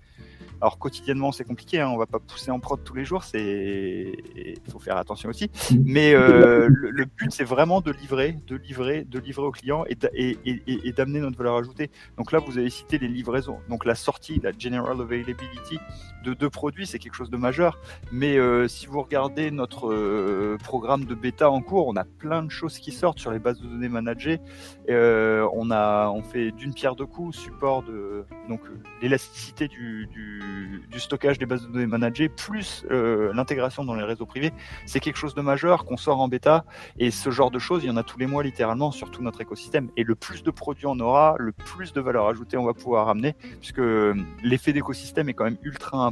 S3: alors quotidiennement c'est compliqué, hein, on va pas pousser en prod tous les jours, c'est il faut faire attention aussi. Mais euh, le, but c'est vraiment de livrer, de livrer, de livrer aux clients et, et, d'amener notre valeur ajoutée. Donc là vous avez cité les livraisons, donc la sortie, la general availability de deux produits c'est quelque chose de majeur. Mais euh, si vous regardez notre euh, programme de bêta en cours, on a plein de choses qui sortent sur les bases de données managées. on a on fait d'une pierre deux coups support de donc l'élasticité du, du stockage des bases de données managées, plus euh, l'intégration dans les réseaux privés, c'est quelque chose de majeur qu'on sort en bêta. Et ce genre de choses, il y en a tous les mois littéralement sur tout notre écosystème. Et le plus de produits on aura, le plus de valeur ajoutée on va pouvoir ramener, puisque euh, l'effet d'écosystème est quand même ultra important.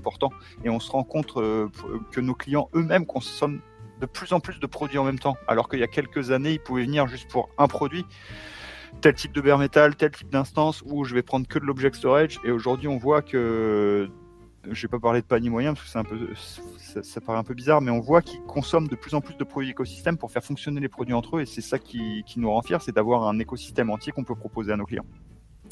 S3: Et on se rend compte euh, que nos clients eux-mêmes consomment de plus en plus de produits en même temps, alors qu'il y a quelques années, ils pouvaient venir juste pour un produit tel type de bare metal, tel type d'instance où je vais prendre que de l'object storage. Et aujourd'hui, on voit que je vais pas parler de panier moyen parce que un peu, ça, paraît un peu bizarre, mais on voit qu'ils consomment de plus en plus de produits écosystèmes pour faire fonctionner les produits entre eux, et c'est ça qui, qui, nous rend fiers, c'est d'avoir un écosystème entier qu'on peut proposer à nos clients.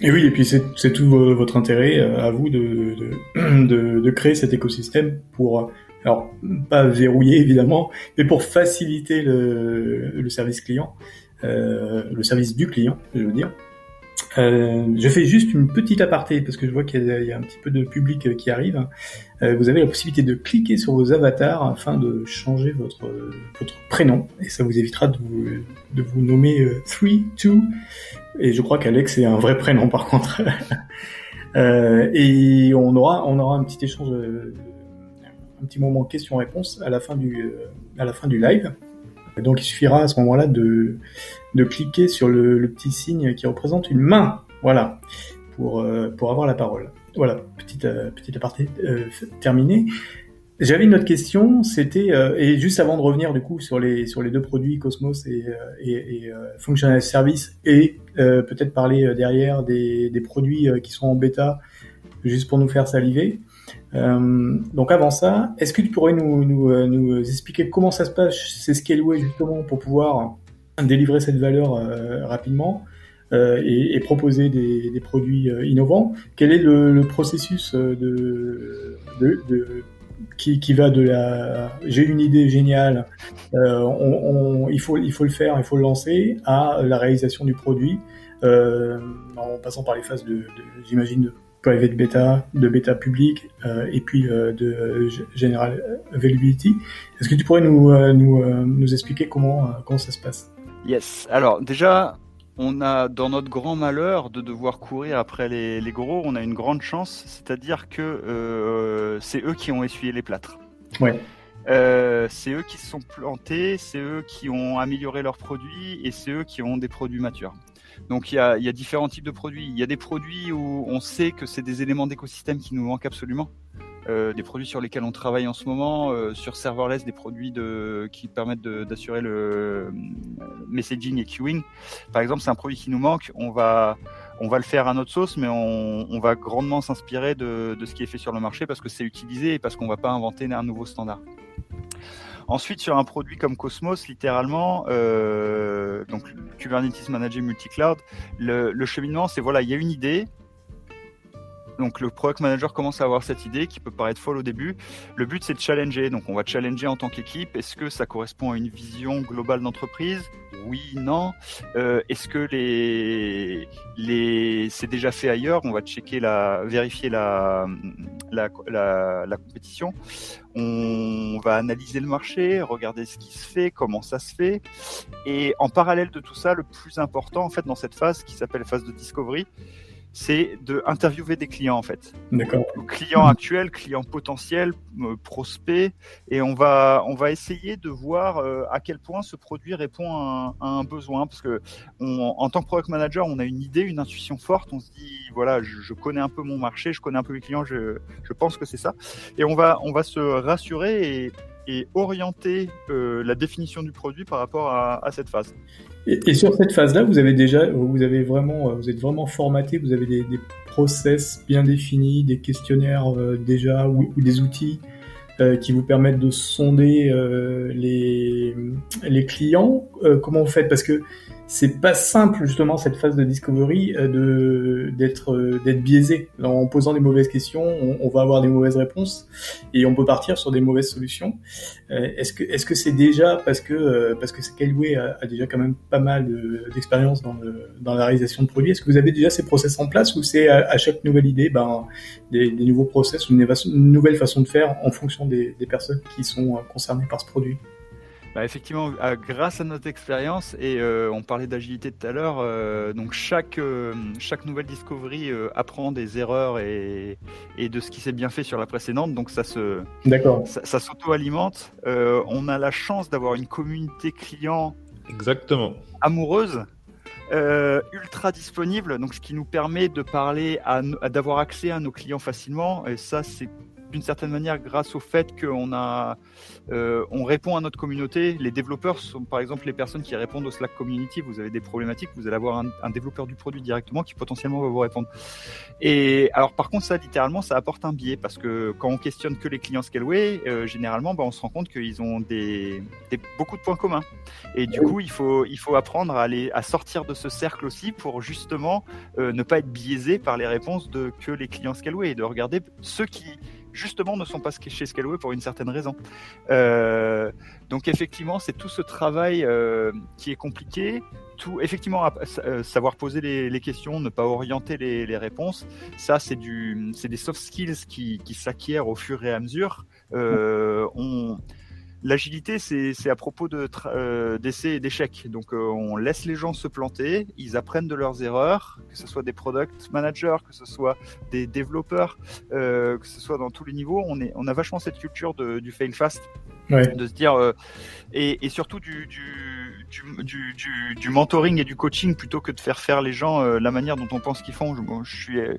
S1: Et oui, et puis c'est tout votre intérêt euh, à vous de, de, de, créer cet écosystème pour, alors pas verrouiller évidemment, mais pour faciliter le, le service client, euh, le service du client, je veux dire. Euh, je fais juste une petite aparté parce que je vois qu'il y, a un petit peu de public euh, qui arrive. Euh, vous avez la possibilité de cliquer sur vos avatars afin de changer votre, votre prénom et ça vous évitera de vous, de vous nommer 3-2 et je crois qu'Alex est un vrai prénom par contre. et on aura, on aura un petit échange, un petit moment question-réponse à la fin du, à la fin du live. Donc il suffira à ce moment-là de, de cliquer sur le, petit signe qui représente une main, voilà, pour, euh, pour avoir la parole. Voilà, petite, euh, petite aparté euh, terminée. J'avais une autre question, c'était et juste avant de revenir du coup sur les sur les deux produits Cosmos et, et, et Functional Service et peut-être parler derrière des, des produits qui sont en bêta juste pour nous faire saliver. Euh, donc avant ça, est-ce que tu pourrais nous, nous, euh, expliquer comment ça se passe chez Scaleway justement pour pouvoir délivrer cette valeur euh, rapidement euh, et, proposer des, produits euh, innovants? Quel est le, processus de, de qui, va de la j'ai une idée géniale, on, il, faut, il faut le faire, il faut le lancer, à la réalisation du produit, en passant par les phases de, j'imagine, de private beta, de bêta public euh, et puis euh, de euh, general availability. Est-ce que tu pourrais nous, nous, nous expliquer comment, comment ça se passe?
S3: Yes. Alors déjà, on a dans notre grand malheur de devoir courir après les, les gros, on a une grande chance, c'est-à-dire que c'est eux qui ont essuyé les plâtres.
S1: Ouais.
S3: Euh, c'est eux qui se sont plantés, c'est eux qui ont amélioré leurs produits et c'est eux qui ont des produits matures. Donc il y a, différents types de produits. Il y a des produits où on sait que c'est des éléments d'écosystème qui nous manquent absolument. Euh, des produits sur lesquels on travaille en ce moment, euh, sur serverless, des produits qui permettent d'assurer le euh, messaging et queuing. Par exemple, c'est un produit qui nous manque. On va, on va le faire à notre sauce, mais on, va grandement s'inspirer de, ce qui est fait sur le marché parce que c'est utilisé et parce qu'on va pas inventer un nouveau standard. Ensuite, sur un produit comme Cosmos, littéralement, donc Kubernetes Manager Multicloud, le, le cheminement, c'est voilà, il y a une idée, donc le product manager commence à avoir cette idée qui peut paraître folle au début. Le but c'est de challenger. Donc on va challenger en tant qu'équipe. Est-ce que ça correspond à une vision globale d'entreprise? Oui, non. Euh, Est-ce que les les c'est déjà fait ailleurs? On va checker la vérifier la la, la, la compétition. On va analyser le marché, regarder ce qui se fait, comment ça se fait. Et en parallèle de tout ça, le plus important en fait dans cette phase qui s'appelle phase de discovery, c'est de interviewer des clients en fait.
S1: D'accord.
S3: Clients actuels, clients potentiels, euh, prospects, et on va on va essayer de voir euh, à quel point ce produit répond à un, à un besoin parce que on, en tant que product manager, on a une idée, une intuition forte. On se dit voilà, je, je connais un peu mon marché, je connais un peu mes clients, je, je pense que c'est ça, et on va on va se rassurer et et orienter euh, la définition du produit par rapport à, cette phase.
S1: Et, sur cette phase-là, vous avez déjà, vous vous êtes vraiment formaté, vous avez des, process bien définis, des questionnaires euh, déjà ou, des outils euh, qui vous permettent de sonder euh, les, les clients. Euh, comment vous faites? Parce que c'est pas simple justement cette phase de discovery euh, de d'être euh, d'être biaisé. En posant des mauvaises questions, on, on, va avoir des mauvaises réponses et on peut partir sur des mauvaises solutions. Euh, est-ce que est-ce que c'est déjà parce que parce que Scaleway a, a, déjà quand même pas mal d'expérience dans le dans la réalisation de produits? Est-ce que vous avez déjà ces process en place ou c'est à, à, chaque nouvelle idée ben des, des nouveaux process ou une, une, nouvelle façon de faire en fonction des, des personnes qui sont concernées par ce produit?
S3: Bah effectivement, grâce à notre expérience, et euh, on parlait d'agilité tout à l'heure, euh, donc chaque, euh, chaque nouvelle discovery euh, apprend des erreurs et, et de ce qui s'est bien fait sur la précédente, donc ça se ça, ça s'auto-alimente. Euh, on a la chance d'avoir une communauté client
S2: Exactement.
S3: amoureuse. Euh, ultra disponible, donc ce qui nous permet de parler, à, à d'avoir accès à nos clients facilement. Et ça, c'est d'une certaine manière grâce au fait qu'on a, euh, on répond à notre communauté. Les développeurs sont par exemple les personnes qui répondent au Slack Community. Vous avez des problématiques, vous allez avoir un, développeur du produit directement qui potentiellement va vous répondre. Et alors par contre ça littéralement ça apporte un biais parce que quand on questionne que les clients Scaleway, euh, généralement bah, on se rend compte qu'ils ont des, beaucoup de points communs. Et du coup il faut il faut apprendre à aller à sortir de ce cercle aussi pour justement euh, ne pas être biaisé par les réponses de que les clients Scaleway et de regarder ceux qui justement ne sont pas chez Scaleway pour une certaine raison. Euh, donc effectivement, c'est tout ce travail euh, qui est compliqué. Tout, effectivement, euh, savoir poser les, questions, ne pas orienter les, réponses, ça c'est des soft skills qui, qui s'acquièrent au fur et à mesure. On, L'agilité, c'est à propos euh, d'essais et d'échecs. Donc, euh, on laisse les gens se planter, ils apprennent de leurs erreurs, que ce soit des product managers, que ce soit des développeurs, euh, que ce soit dans tous les niveaux. On, est, on a vachement cette culture de, du fail fast,
S1: ouais.
S3: de se dire, euh, et, et, surtout du, du, du, du, du, mentoring et du coaching plutôt que de faire faire les gens euh, la manière dont on pense qu'ils font. Je, bon, je suis euh,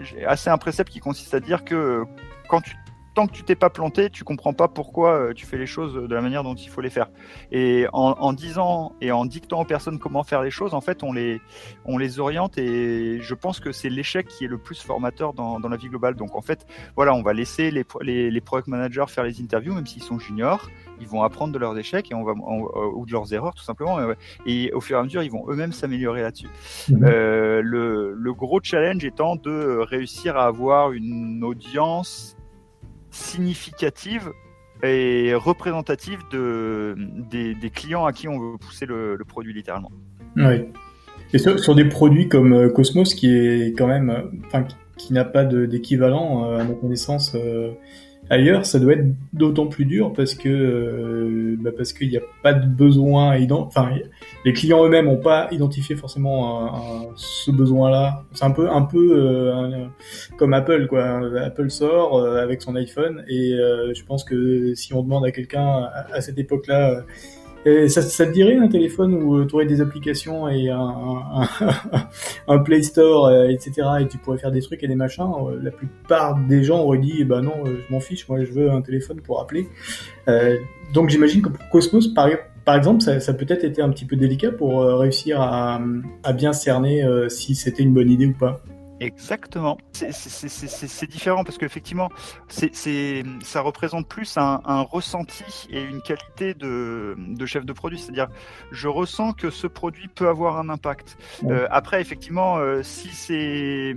S3: j'ai assez un précepte qui consiste à dire que quand tu tant que tu t'es pas planté, tu comprends pas pourquoi euh, tu fais les choses de la manière dont il faut les faire. Et en, en disant et en dictant aux personnes comment faire les choses, en fait, on les, on les oriente et je pense que c'est l'échec qui est le plus formateur dans, dans, la vie globale. Donc en fait, voilà, on va laisser les, les, les product managers faire les interviews, même s'ils sont juniors, ils vont apprendre de leurs échecs et on va on, ou de leurs erreurs tout simplement. Et au fur et à mesure, ils vont eux-mêmes s'améliorer là-dessus. Mmh. Euh, le, le gros challenge étant de réussir à avoir une audience significative et représentative de, des, clients à qui on veut pousser le, produit littéralement.
S1: Oui. Et sur, sur, des produits comme euh, Cosmos, qui est quand même, euh, enfin, qui, n'a pas d'équivalent euh, à ma connaissance ailleurs, ça doit être d'autant plus dur parce que euh, bah parce qu'il n'y a pas de besoin enfin les clients eux-mêmes n'ont pas identifié forcément ce besoin-là. C'est un peu un peu euh, comme Apple quoi. Apple sort euh, avec son iPhone et euh, je pense que si on demande à quelqu'un à, à, cette époque-là ça, ça, te dirait un téléphone où tu aurais des applications et un, Play Store, euh, etc. et tu pourrais faire des trucs et des machins euh, La plupart des gens auraient dit, bah non, euh, je m'en fiche, moi je veux un téléphone pour appeler. Euh, donc j'imagine que pour Cosmos, par, exemple, ça, ça peut-être été un petit peu délicat pour réussir à bien cerner si c'était une bonne idée ou pas.
S3: Exactement. C'est différent parce qu'effectivement, ça représente plus un, un, ressenti et une qualité de, de chef de produit. C'est-à-dire, je ressens que ce produit peut avoir un impact. Euh, après, effectivement, euh, si c'est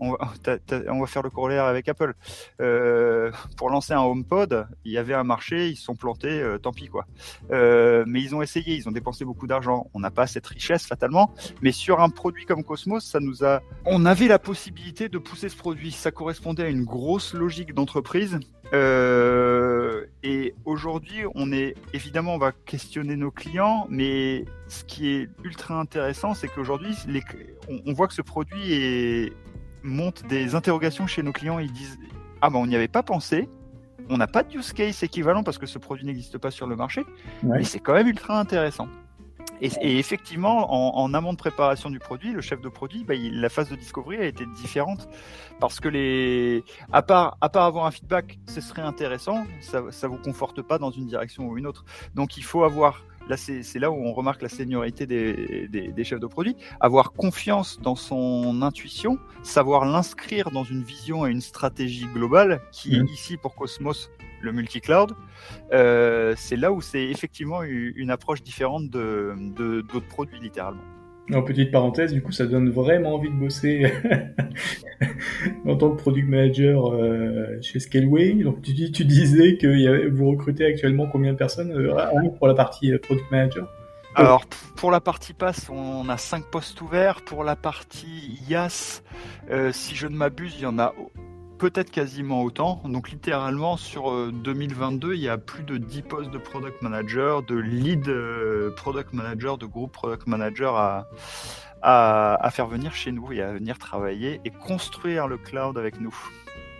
S3: on, va faire le corollaire avec Apple. Euh, pour lancer un HomePod, il y avait un marché, ils se sont plantés, euh, tant pis quoi. Euh, mais ils ont essayé, ils ont dépensé beaucoup d'argent. On n'a pas cette richesse fatalement, mais sur un produit comme Cosmos, ça nous a, on avait la possibilité de pousser ce produit. Ça correspondait à une grosse logique d'entreprise. et aujourd'hui, on est évidemment, on va questionner nos clients, mais ce qui est ultra intéressant, c'est qu'aujourd'hui, on, on voit que ce produit est monte des interrogations chez nos clients. Ils disent Ah, ben on n'y avait pas pensé. On n'a pas de use case équivalent parce que ce produit n'existe pas sur le marché. Mais c'est quand même ultra intéressant. Et, effectivement, en, amont de préparation du produit, le chef de produit, bah, la phase de discovery a été différente parce que les, à part, à part avoir un feedback, ce serait intéressant, ça, ça vous conforte pas dans une direction ou une autre. Donc, il faut avoir Là, c'est là où on remarque la seniorité des, chefs de produit. Avoir confiance dans son intuition, savoir l'inscrire dans une vision et une stratégie globale, qui est mmh. ici pour Cosmos le multi-cloud, euh, c'est là où c'est effectivement une approche différente de d'autres produits, littéralement.
S1: En petite parenthèse, du coup, ça donne vraiment envie de bosser en tant que product manager euh, chez Scaleway. Donc, tu, tu disais que vous recrutez actuellement combien de personnes euh, pour la partie euh, product manager?
S3: Alors pour la partie pass, on a 5 postes ouverts. Pour la partie IAS, si je ne m'abuse, il y en a peut-être quasiment autant. Donc littéralement sur 2022, il y a plus de 10 postes de product manager, de lead euh, product manager, de groupe product manager à, à, faire venir chez nous et à venir travailler et construire le cloud avec nous.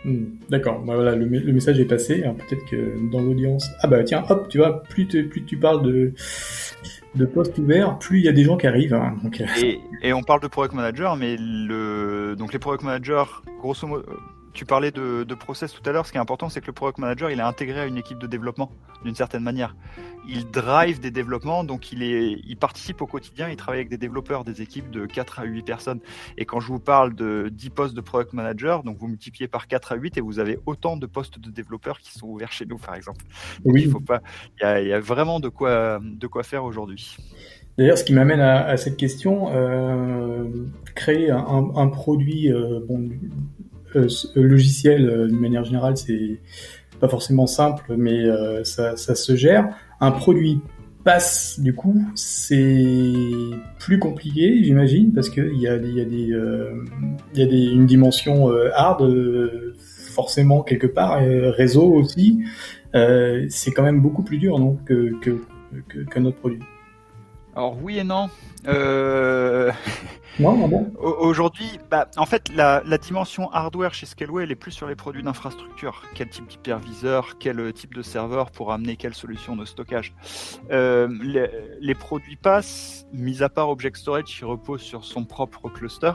S1: Hmm, d'accord, bah voilà, le, message est passé. Peut-être que dans l'audience, ah bah tiens, hop, tu vois, plus, plus tu parles de, de postes ouverts, plus il y a des gens qui arrivent. Hein,
S3: donc... Euh. et, et, on parle de product manager, mais le, donc les product managers, grosso modo, tu parlais de, process tout à l'heure. Ce qui est important, c'est que le product manager, il est intégré à une équipe de développement d'une certaine manière. Il drive des développements, donc il, est, il participe au quotidien. Il travaille avec des développeurs, des équipes de 4 à 8 personnes. Et quand je vous parle de 10 postes de product manager, donc vous multipliez par 4 à 8 et vous avez autant de postes de développeurs qui sont ouverts chez nous, par exemple. oui. Il faut pas. Il y, a, vraiment de quoi, de quoi faire aujourd'hui.
S1: D'ailleurs, ce qui m'amène à, cette question, euh, créer un, produit, euh, bon, logiciel, euh, d'une manière générale, c'est pas forcément simple, mais ça, ça, se gère. Un produit passe, du coup, c'est plus compliqué, j'imagine, parce qu'il y a, y a, des, y a des, une dimension hard, forcément, quelque part, et réseau aussi. c'est quand même beaucoup plus dur, non, que, que, que, que notre produit.
S3: Alors oui et non. Euh...
S1: Non, non,
S3: Aujourd'hui, bah, en fait, la, dimension hardware chez Scaleway, elle est plus sur les produits d'infrastructure. Quel type d'hyperviseur, quel type de serveur pour amener quelle solution de stockage. Euh, les, produits pass, mis à part Object Storage qui repose sur son propre cluster,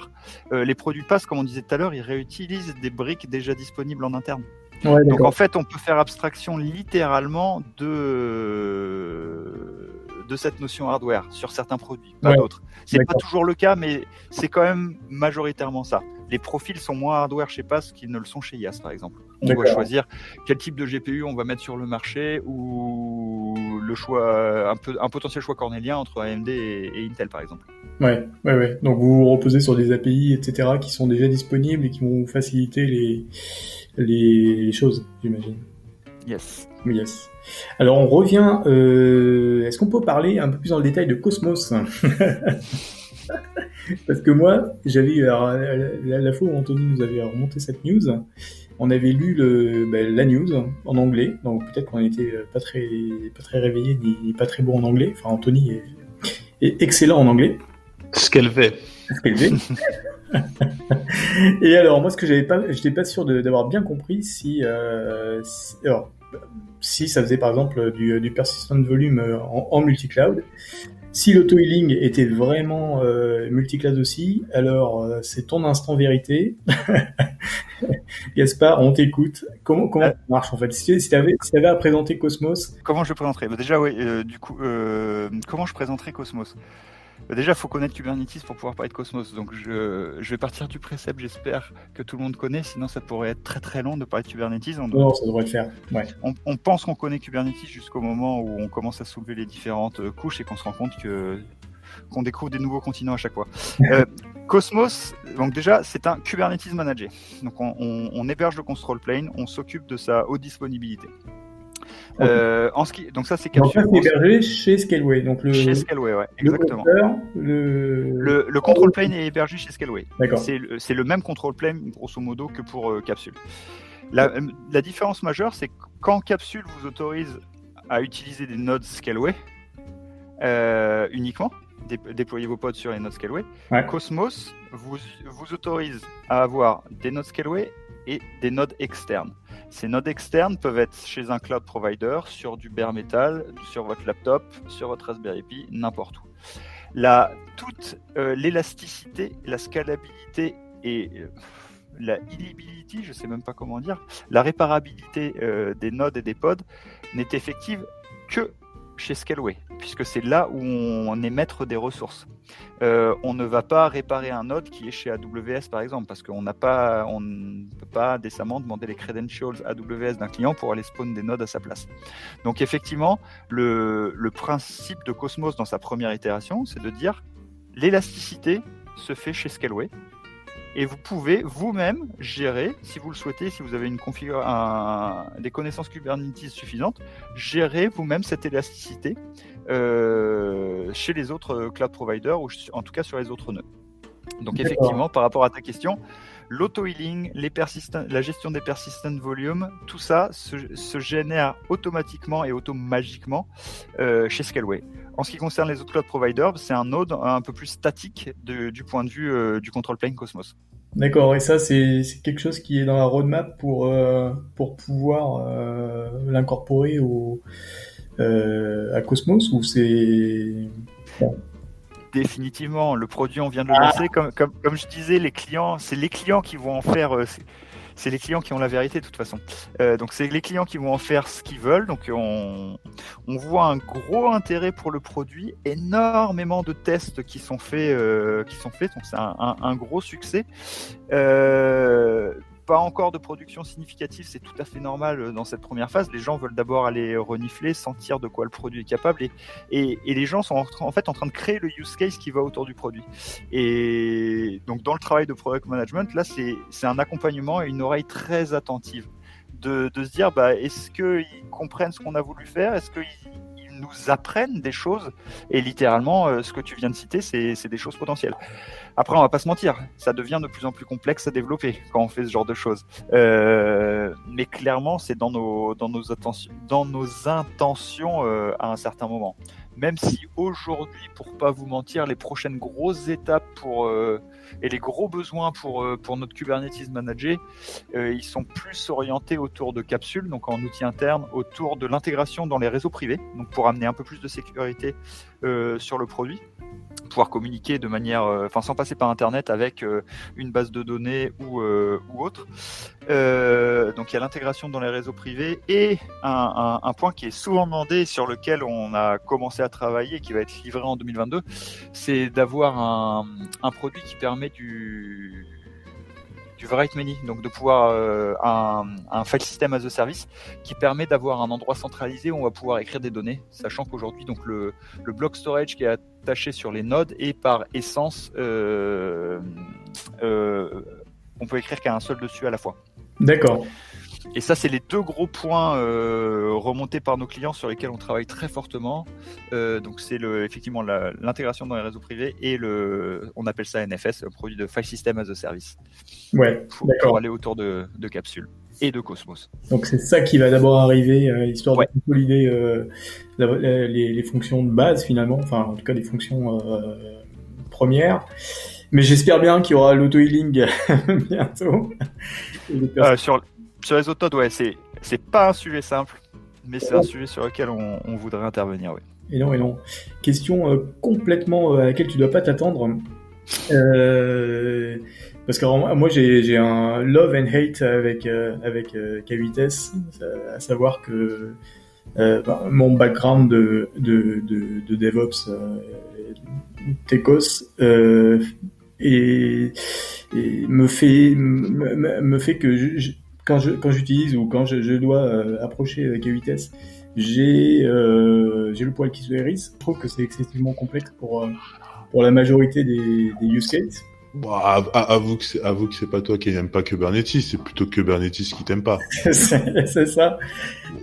S3: euh, les produits pass, comme on disait tout à l'heure, ils réutilisent des briques déjà disponibles en interne. Donc en fait, on peut faire abstraction littéralement de de cette notion hardware sur certains produits, pas d'autres. C'est pas toujours le cas, mais c'est quand même majoritairement ça. Les profils sont moins hardware chez PAS qu'ils ne le sont chez IAS, par exemple. On doit choisir quel type de GPU on va mettre sur le marché ou le choix, un, peu, un potentiel choix cornélien entre AMD et, Intel, par exemple.
S1: Ouais, ouais, ouais. Donc vous vous reposez sur des API, etc., qui sont déjà disponibles et qui vont faciliter les, les choses, j'imagine.
S3: Yes.
S1: Yes. Alors on revient. Euh, est-ce qu'on peut parler un peu plus dans le détail de Cosmos? Parce que moi, j'avais la, la, fois où Anthony nous avait remonté cette news, on avait lu le, ben, la news en anglais, donc peut-être qu'on était pas très pas très réveillé ni, pas très bon en anglais. Enfin, Anthony est, est excellent en anglais.
S2: Ce qu'elle fait.
S1: Ce qu'elle fait. Et alors, moi, ce que j'avais pas, j'étais pas sûr d'avoir bien compris si, euh, alors, si ça faisait par exemple du, du persistent volume euh, en, multi-cloud. Si l'auto-healing était vraiment euh, multi-cloud aussi, alors euh, c'est ton instant vérité. Gaspard, on t'écoute. Comment, comment ça marche en fait? Si, tu avais, si à présenter Cosmos.
S3: Comment je présenterais bah, Déjà, oui, du coup, comment je présenterais Cosmos? Déjà, il faut connaître Kubernetes pour pouvoir parler de Cosmos. Donc, je, vais partir du précepte, j'espère que tout le monde connaît, sinon ça pourrait être très très long de parler de Kubernetes.
S1: non, ça devrait le faire.
S3: On, pense qu'on connaît Kubernetes jusqu'au moment où on commence à soulever les différentes couches et qu'on se rend compte que qu'on découvre des nouveaux continents à chaque fois. Cosmos, donc déjà, c'est un Kubernetes manager. Donc on, on héberge le control plane, on s'occupe de sa haute disponibilité. Euh, en donc ça c'est.
S1: Donc c'est hébergé chez Scaleway. Donc le,
S3: chez Scaleway, ouais, exactement. Le, le... control plane est hébergé chez Scaleway. D'accord. C'est le, le, même control plane grosso modo que pour euh, capsule. La, la, différence majeure, c'est quand capsule vous autorise à utiliser des nodes Scaleway euh, uniquement, déployer vos pods sur les nodes Scaleway. Cosmos vous, vous autorise à avoir des nodes Scaleway et des nodes externes. Ces nodes externes peuvent être chez un cloud provider, sur du bare metal, sur votre laptop, sur votre Raspberry Pi, n'importe où. La, toute euh, l'élasticité, la scalabilité et euh, la illibility, je ne sais même pas comment dire, la réparabilité euh, des nodes et des pods n'est effective que chez Scaleway, puisque c'est là où on est maître des ressources. Euh, on ne va pas réparer un node qui est chez AWS par exemple, parce qu'on n'a pas, on ne peut pas décemment demander les credentials AWS d'un client pour aller spawn des nodes à sa place. Donc effectivement, le, le principe de Cosmos dans sa première itération, c'est de dire l'élasticité se fait chez Scaleway et vous pouvez vous-même gérer, si vous le souhaitez, si vous avez une un, des connaissances Kubernetes suffisantes, gérer vous-même cette élasticité euh, chez les autres cloud providers ou en tout cas sur les autres nœuds. Donc effectivement, par rapport à ta question, l'auto-healing, la gestion des persistent volumes, tout ça se, génère automatiquement et automagiquement euh, chez Scaleway. En ce qui concerne les autres cloud providers, c'est un node un peu plus statique du point de vue euh, du control plane Cosmos.
S1: D'accord, et ça c'est quelque chose qui est dans la roadmap pour, euh, pour pouvoir l'incorporer au, à Cosmos ou c'est
S3: définitivement. Le produit, on vient de le ah. lancer. Comme, comme, comme je disais, les clients, c'est les clients qui vont en faire. C'est les clients qui ont la vérité de toute façon. Euh, donc c'est les clients qui vont en faire ce qu'ils veulent. Donc on, voit un gros intérêt pour le produit, énormément de tests qui sont faits, euh, qui sont faits. Donc c'est un, un, un, gros succès. Euh, pas encore de production significative, c'est tout à fait normal euh, dans cette première phase. Les gens veulent d'abord aller renifler, sentir de quoi le produit est capable, et, les gens sont en, fait en train de créer le use case qui va autour du produit. Et donc dans le travail de product management, là c'est un accompagnement et une oreille très attentive. De, se dire, bah, est-ce qu'ils comprennent ce qu'on a voulu faire? Nous apprennent des choses. Et littéralement, euh, ce que tu viens de citer, c'est des choses potentielles. Après, on va pas se mentir, ça devient de plus en plus complexe à développer quand on fait ce genre de choses. Euh, mais clairement, c'est dans nos, dans, nos dans nos intentions euh, à un certain moment. Même si aujourd'hui, pour pas vous mentir, les prochaines grosses étapes pour euh, et les gros besoins pour euh, pour notre Kubernetes Manager, euh, ils sont plus orientés autour de capsules, donc en outils internes, autour de l'intégration dans les réseaux privés, donc pour amener un peu plus de sécurité sur le produit pouvoir communiquer de manière, euh, enfin sans passer par Internet avec euh, une base de données ou, euh, ou autre. donc il y a l'intégration dans les réseaux privés et un, un, point qui est souvent demandé sur lequel on a commencé à travailler et qui va être livré en 2022, c'est d'avoir un, un produit qui permet du du many, donc de pouvoir euh, un, un, file system as a service qui permet d'avoir un endroit centralisé où on va pouvoir écrire des données, sachant qu'aujourd'hui donc le, le block storage qui est attaché sur les nodes est par essence euh, euh, on peut écrire qu'à un seul dessus à la fois.
S1: D'accord.
S3: Et ça, c'est les deux gros points euh, remontés par nos clients sur lesquels on travaille très fortement. Euh, donc, c'est le, effectivement l'intégration dans les réseaux privés et le, on appelle ça NFS, le produit de File System as a Service.
S1: Ouais,
S3: pour, aller autour de, de capsules et de Cosmos.
S1: Donc c'est ça qui va d'abord arriver, euh, histoire de consolider euh, les, les, fonctions de base finalement, enfin en tout cas des fonctions euh, premières. Mais j'espère bien qu'il y aura l'auto-healing bientôt.
S3: Euh, sur, sur les autres nodes, ouais, c'est, c'est pas un sujet simple, mais c'est un sujet sur lequel on, on voudrait intervenir.
S1: Et non, et non. Question euh, complètement euh, à laquelle tu dois pas t'attendre. Euh, parce que moi, j'ai, j'ai un love and hate avec, avec K8S, à savoir que bah, mon background de, de, de, de DevOps Tecos et, et, me fait me, me fait que je, quand je quand j'utilise ou quand je, je dois euh, approcher avec K8S, j'ai j'ai le poil qui se hérisse. Je trouve que c'est excessivement complexe pour pour la majorité des, des use cases.
S2: Bon, avoue que avoue que c'est pas toi qui n'aime pas Kubernetes, c'est plutôt Kubernetes qui t'aime pas.
S1: c'est ça.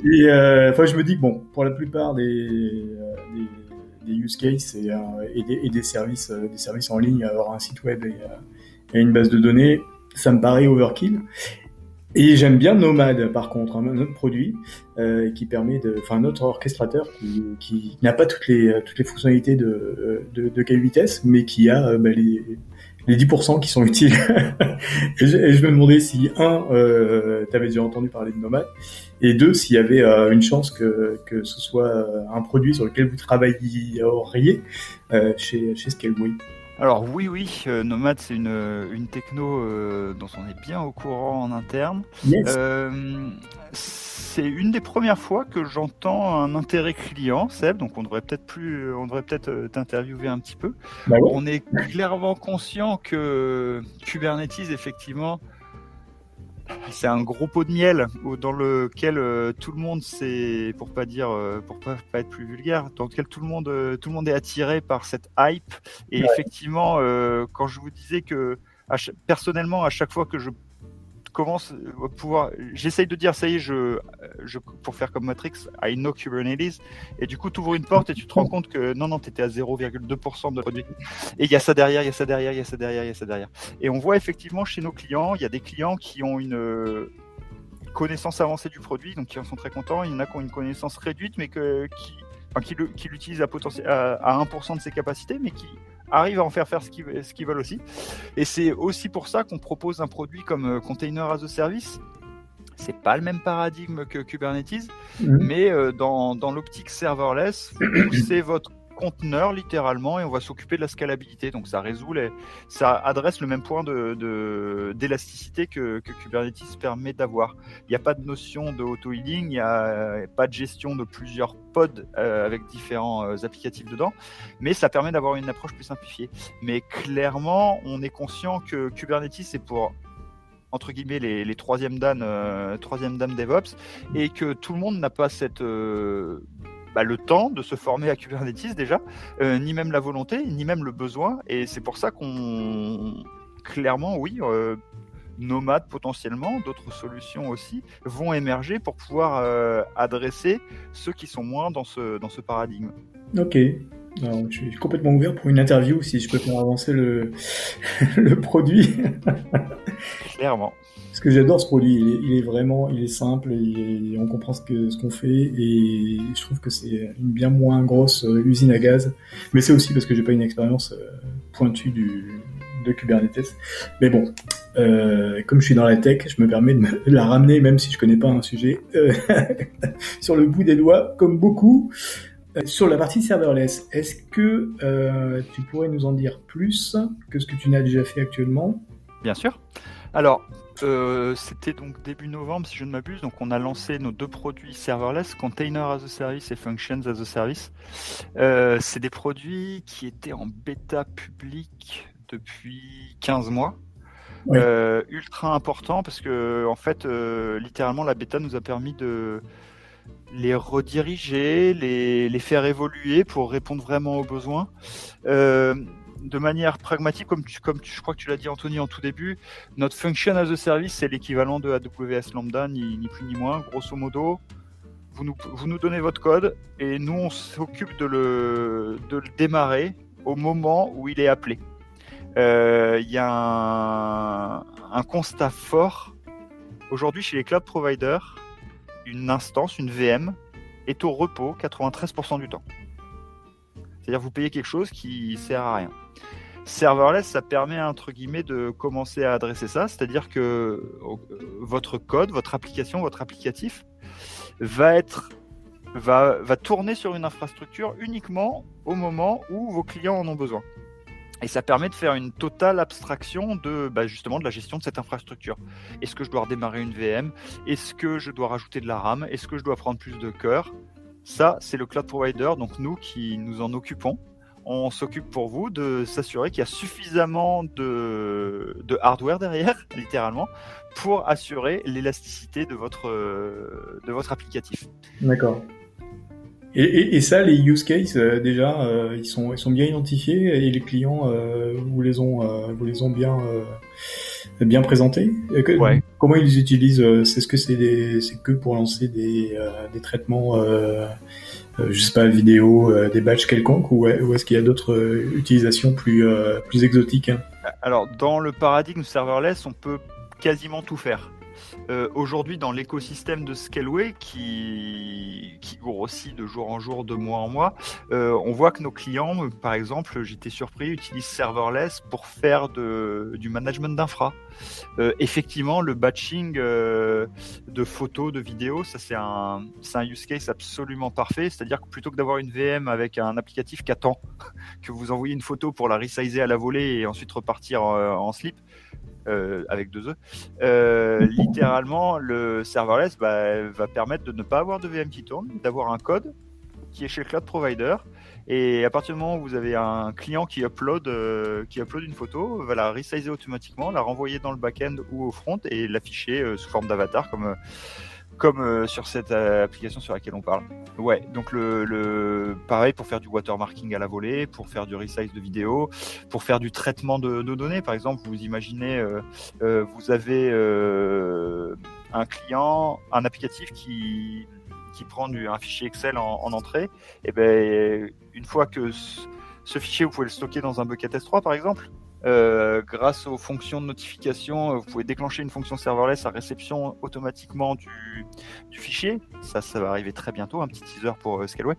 S1: Et euh, enfin, je me dis que bon, pour la plupart des, euh, des, des use cases et, euh, et, des, et, des, services, euh, des services en ligne, avoir un site web et, et, une base de données, ça me paraît overkill. Et j'aime bien Nomad, par contre, un autre produit euh, qui permet de, enfin, notre orchestrateur qui, qui n'a pas toutes les toutes les fonctionnalités de de, de K8S, mais qui a bah, les les 10% qui sont utiles. et, je, me demandais si, un, euh, tu avais déjà entendu parler de Nomad, et deux, s'il y avait euh, une chance que, que ce soit euh, un produit sur lequel vous travailleriez euh, chez, chez Scaleway.
S3: Alors oui, oui, euh, Nomad, c'est une, une techno dont on est bien au courant en interne.
S1: Yes
S3: c'est une des premières fois que j'entends un intérêt client, Seb. Donc on devrait peut-être plus, on devrait peut-être euh, t'interviewer un petit peu.
S1: Bah
S3: on est clairement conscient que Kubernetes, effectivement, c'est un gros pot de miel dans lequel euh, tout le monde, c'est pour pas dire, euh, pour pas, pas, être plus vulgaire, dans lequel tout le monde, tout le monde est attiré par cette hype. Et effectivement, quand je vous disais que personnellement, à chaque fois que je commence à pouvoir. J'essaye de dire, ça y est, je, je, pour faire comme Matrix, I know Kubernetes. Et du coup, tu ouvres une porte et tu te rends compte que non, non, tu étais à 0,2% de produit. Et il y a ça derrière, il y a ça derrière, il y a ça derrière, il y a ça derrière. Et on voit effectivement chez nos clients, il y a des clients qui ont une connaissance avancée du produit, donc qui en sont très contents. Il y en a qui ont une connaissance réduite, mais que, qui, enfin, qui l'utilisent à, à, à 1% de ses capacités, mais qui arrivent à en faire faire ce qu'ils veulent aussi. Et c'est aussi pour ça qu'on propose un produit comme euh, Container as a Service. C'est pas le même paradigme que Kubernetes, mmh. mais euh, dans, dans l'optique serverless, vous poussez votre conteneur littéralement et on va s'occuper de la scalabilité. Donc ça résout ça adresse le même point de d'élasticité que, que, Kubernetes permet d'avoir. Il n'y a pas de notion de auto-healing, il n'y a pas de gestion de plusieurs pods euh, avec différents euh, applicatifs dedans, mais ça permet d'avoir une approche plus simplifiée. Mais clairement, on est conscient que Kubernetes c'est pour entre guillemets les, troisième dames, euh, dames DevOps et que tout le monde n'a pas cette euh, bah, le temps de se former à Kubernetes déjà, euh, ni même la volonté, ni même le besoin. Et c'est pour ça qu'on, clairement, oui, euh, nomades potentiellement, d'autres solutions aussi, vont émerger pour pouvoir euh, adresser ceux qui sont moins dans ce, dans ce paradigme.
S1: Ok. Alors, je suis complètement ouvert pour une interview si je peux faire avancer le, le produit.
S3: Clairement.
S1: Ce que j'adore ce produit, il est, vraiment, il est simple, on comprend ce qu'on fait et je trouve que c'est une bien moins grosse euh, usine à gaz. Mais c'est aussi parce que j'ai pas une expérience euh, pointue de Kubernetes. Mais bon, euh, comme je suis dans la tech, je me permets de, la ramener, même si je connais pas un sujet, sur le bout des doigts, comme beaucoup. sur la partie serverless, est-ce que tu pourrais nous en dire plus que ce que tu n'as déjà fait actuellement?
S3: Bien sûr. Alors, euh, c'était donc début novembre, si je ne m'abuse. Donc, on a lancé nos deux produits serverless, Container as a Service et Functions as a Service. Euh, c'est des produits qui étaient en bêta public depuis 15 mois. Euh, ultra important parce que, en fait, littéralement, la bêta nous a permis de les rediriger, les, les faire évoluer pour répondre vraiment aux besoins. De manière pragmatique, comme, tu, je crois que tu l'as dit Anthony en tout début, notre function as a service, c'est l'équivalent de AWS Lambda, ni, plus ni moins. Grosso modo, vous nous, vous nous donnez votre code et nous, on s'occupe de le, de le démarrer au moment où il est appelé. Il euh, y a un, un constat fort. Aujourd'hui, chez les cloud providers, une instance, une VM, est au repos 93% du temps. C'est-à-dire vous payez quelque chose qui sert à rien. Serverless, ça permet entre guillemets de commencer à adresser ça, c'est-à-dire que euh, votre code, votre application, votre applicatif va être va, va tourner sur une infrastructure uniquement au moment où vos clients en ont besoin. Et ça permet de faire une totale abstraction de bah justement de la gestion de cette infrastructure. Est-ce que je dois redémarrer une VM Est-ce que je dois rajouter de la RAM? Est-ce que je dois prendre plus de cœur? Ça, c'est le cloud provider, donc nous qui nous en occupons on s'occupe pour vous de s'assurer qu'il y a suffisamment de, de, hardware derrière, littéralement, pour assurer l'élasticité de votre, de votre applicatif.
S1: D'accord. Et, et, ça, les use cases, déjà, ils sont ils sont bien identifiés et les clients vous les ont vous les ont bien bien présentés.
S3: Ouais.
S1: Comment ils utilisent C'est ce que c'est c'est que pour lancer des des traitements euh, je sais pas, vidéo, euh, des badges quelconques, ou, ou est-ce qu'il y a d'autres euh, utilisations plus, plus exotiques hein?
S3: Alors, dans le paradigme serverless, on peut quasiment tout faire. Euh, aujourd'hui, dans l'écosystème de Scaleway, qui, qui grossit de jour en jour, de mois en mois, euh, on voit que nos clients, par exemple, j'étais surpris, utilisent serverless pour faire du management d'infra. Euh, effectivement, le batching de photos, de vidéos, ça c'est un, un use case absolument parfait. C'est-à-dire que plutôt que d'avoir une VM avec un applicatif qui attend que vous envoyez une photo pour la resizer à la volée et ensuite repartir en slip, euh, avec deux E, euh, littéralement, le serverless bah, va permettre de ne pas avoir de VM qui tourne, d'avoir un code qui est chez le cloud provider. Et à partir du moment où vous avez un client qui upload, euh, qui upload une photo, va la resizer automatiquement, la renvoyer dans le back-end ou au front et l'afficher sous forme d'avatar comme comme euh, sur cette euh, application sur laquelle on parle. Ouais, donc le, le, pareil pour faire du watermarking à la volée, pour faire du resize de vidéo, pour faire du traitement de, de données. Par exemple, vous imaginez, euh, vous avez un client, un applicatif qui qui prend du, un fichier Excel en, en entrée. Et ben une fois que ce fichier, vous pouvez le stocker dans un bucket S3 par exemple. Euh, grâce aux fonctions de notification, euh, vous pouvez déclencher une fonction serverless à réception automatiquement du, du fichier. Ça, ça va arriver très bientôt, un petit teaser pour euh, Scaleway.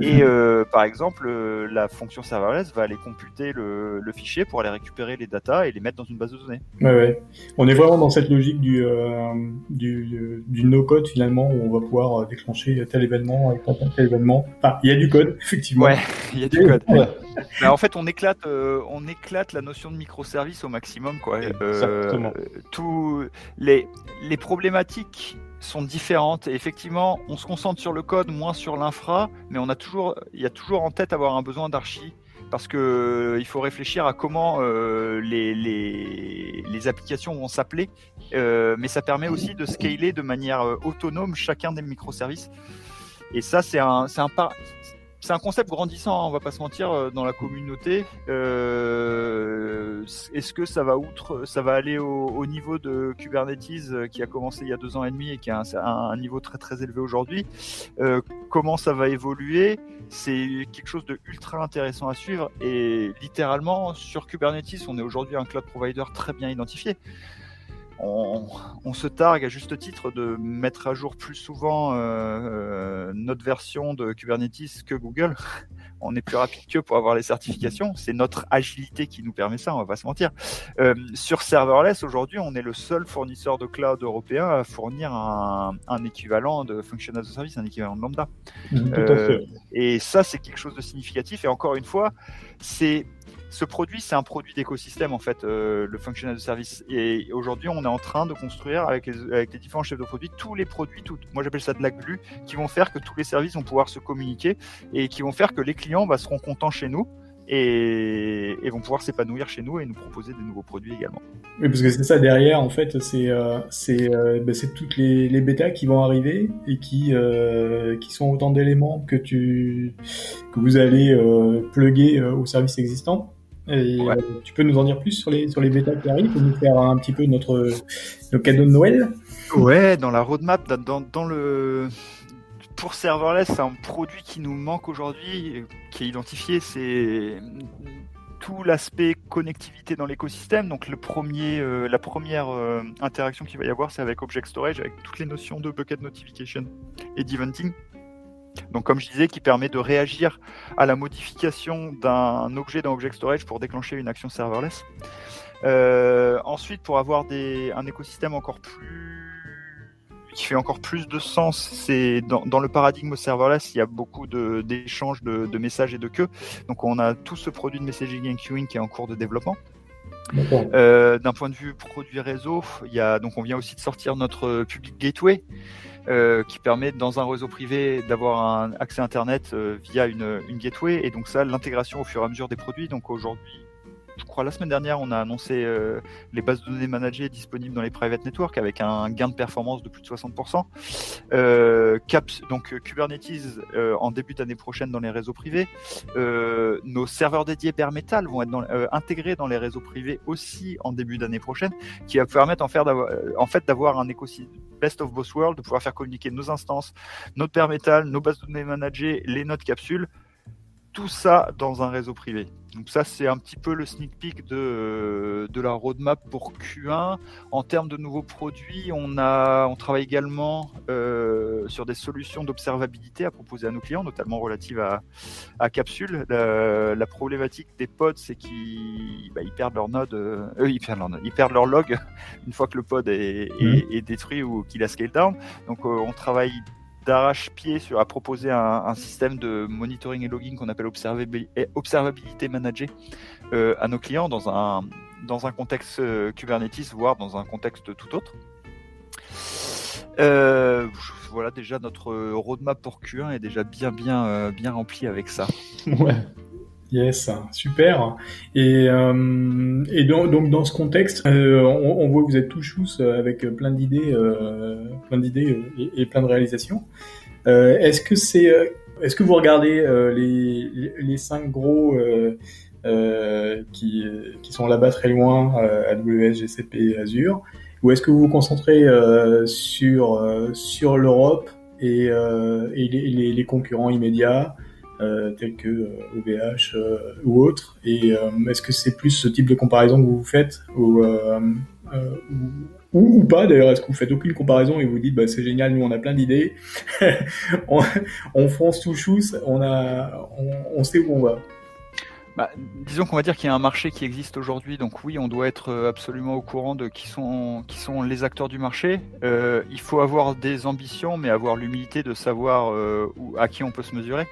S3: Et euh, par exemple, la fonction serverless va aller computer le, le, fichier pour aller récupérer les datas et les mettre dans une base de données.
S1: Ouais, ouais. On est vraiment dans cette logique du, du, du no-code finalement, où on va pouvoir déclencher tel événement avec tel événement. Enfin, il y a du code, effectivement.
S3: Ouais, il y a du code. Ouais. en fait, on éclate, on éclate la notion de microservices au maximum. Quoi. Euh, tous les, les problématiques sont différentes. Et effectivement, on se concentre sur le code, moins sur l'infra, mais on a toujours, il y a toujours en tête avoir un besoin d'archi parce que il faut réfléchir à comment euh, les, les, les, applications vont s'appeler, euh, mais ça permet aussi de scaler de manière autonome chacun des microservices. Et ça, c'est un, c'est un, c'est un concept grandissant, hein, on va pas se mentir, euh, dans la communauté. Euh, Est-ce que ça va outre, ça va aller au, au, niveau de Kubernetes euh, qui a commencé il y a deux ans et demi et qui a un, un niveau très très élevé aujourd'hui? Euh, Comment ça va évoluer? C'est quelque chose de ultra intéressant à suivre et littéralement sur Kubernetes, on est aujourd'hui un cloud provider très bien identifié on, on, se targue à juste titre de mettre à jour plus souvent euh, euh notre version de Kubernetes que Google. on est plus rapide que pour avoir les certifications. C'est notre agilité qui nous permet ça, on va pas se mentir. Euh, sur serverless, aujourd'hui, on est le seul fournisseur de cloud européen à fournir un, un équivalent de function as a service, un équivalent de lambda.
S1: Mmh, euh,
S3: et ça, c'est quelque chose de significatif. Et encore une fois, c'est ce produit, c'est un produit d'écosystème en fait, euh, le functional service. Et aujourd'hui, on est en train de construire avec les, différents chefs de produits tous les produits, tout, moi j'appelle ça de la glue, qui vont faire que tous les services vont pouvoir se communiquer et qui vont faire que les clients bah, seront contents chez nous. Et, vont pouvoir s'épanouir chez nous et nous proposer des nouveaux produits également.
S1: Oui, parce que c'est ça derrière, en fait, c'est euh, euh, bah, toutes les, les bêtas qui vont arriver et qui sont autant d'éléments que que vous allez euh, plugger euh, au service existant. Et, ouais. euh, tu peux nous en dire plus sur les sur les bêtas qui arrivent pour nous faire un petit peu notre nos cadeaux de Noël?
S3: Ouais, dans la roadmap, dans, dans le pour serverless, c'est un produit qui nous manque aujourd'hui, qui est identifié, c'est tout l'aspect connectivité dans l'écosystème. Donc le premier, euh, la première euh, interaction qu'il va y avoir, c'est avec Object Storage, avec toutes les notions de bucket notification et d'eventing. Donc comme je disais, qui permet de réagir à la modification d'un objet dans Object Storage pour déclencher une action serverless. Euh, ensuite, pour avoir des, un écosystème encore plus qui fait encore plus de sens, c'est dans, dans, le paradigme serverless, il y a beaucoup d'échanges de, de, de, messages et de queues. Donc on a tout ce produit de messaging and queuing qui est en cours de développement. Euh, D'un point de vue produit réseau, il y a donc on vient aussi de sortir notre public gateway euh, qui permet dans un réseau privé d'avoir un accès internet euh, via une, une, gateway et donc ça l'intégration au fur et à mesure des produits. Donc aujourd'hui je crois la semaine dernière, on a annoncé les bases de données managées disponibles dans les private networks avec un gain de performance de plus de 60%. Caps, donc Kubernetes en début d'année prochaine dans les réseaux privés. nos serveurs dédiés bare metal vont être intégrés dans les réseaux privés aussi en début d'année prochaine, qui va permettre faire en fait d'avoir un écosystème best of both worlds, de pouvoir faire communiquer nos instances, notre bare metal, nos bases de données managées, les notes capsules tout ça dans un réseau privé. Donc ça, c'est un petit peu le sneak peek de, euh, de la roadmap pour Q1. En termes de nouveaux produits, on, a, on travaille également euh, sur des solutions d'observabilité à proposer à nos clients, notamment relatives à, à Capsule. La, problématique des pods, c'est qu'ils bah, ils perdent leur node, euh, ils, perdent leur node, ils perdent leur log une fois que le pod est, mmh. est détruit ou qu'il a scale down. Donc on travaille d'arrache-pied à proposer un, système de monitoring et logging qu'on appelle observabilité managée euh, à nos clients dans un, dans un contexte euh, Kubernetes, voire dans un contexte tout autre. Euh, voilà déjà notre roadmap pour Q1 est déjà bien bien bien rempli avec ça.
S1: Ouais. Yes, super. Et, euh, donc, dans ce contexte, euh, on, voit que vous êtes tout chousse avec plein d'idées, euh, plein d'idées et, plein de réalisations. Euh, est-ce que c'est, est-ce que vous regardez les, cinq gros qui, sont là-bas très loin, AWS, GCP, Azure, ou est-ce que vous vous concentrez sur l'Europe et, les concurrents immédiats? Euh, tels que OVH euh, euh, ou autres Et est-ce que c'est plus ce type de comparaison que vous faites ou, ou, pas d'ailleurs Est-ce que vous faites aucune comparaison et vous dites bah, c'est génial, nous on a plein d'idées, on, on, fonce tout chousse, on, a, on sait où on va
S3: bah, disons qu'on va dire qu'il y a un marché qui existe aujourd'hui, donc oui, on doit être euh, absolument au courant de qui sont, qui sont les acteurs du marché. Euh, il faut avoir des ambitions, mais avoir l'humilité de savoir euh, où, à qui on peut se mesurer.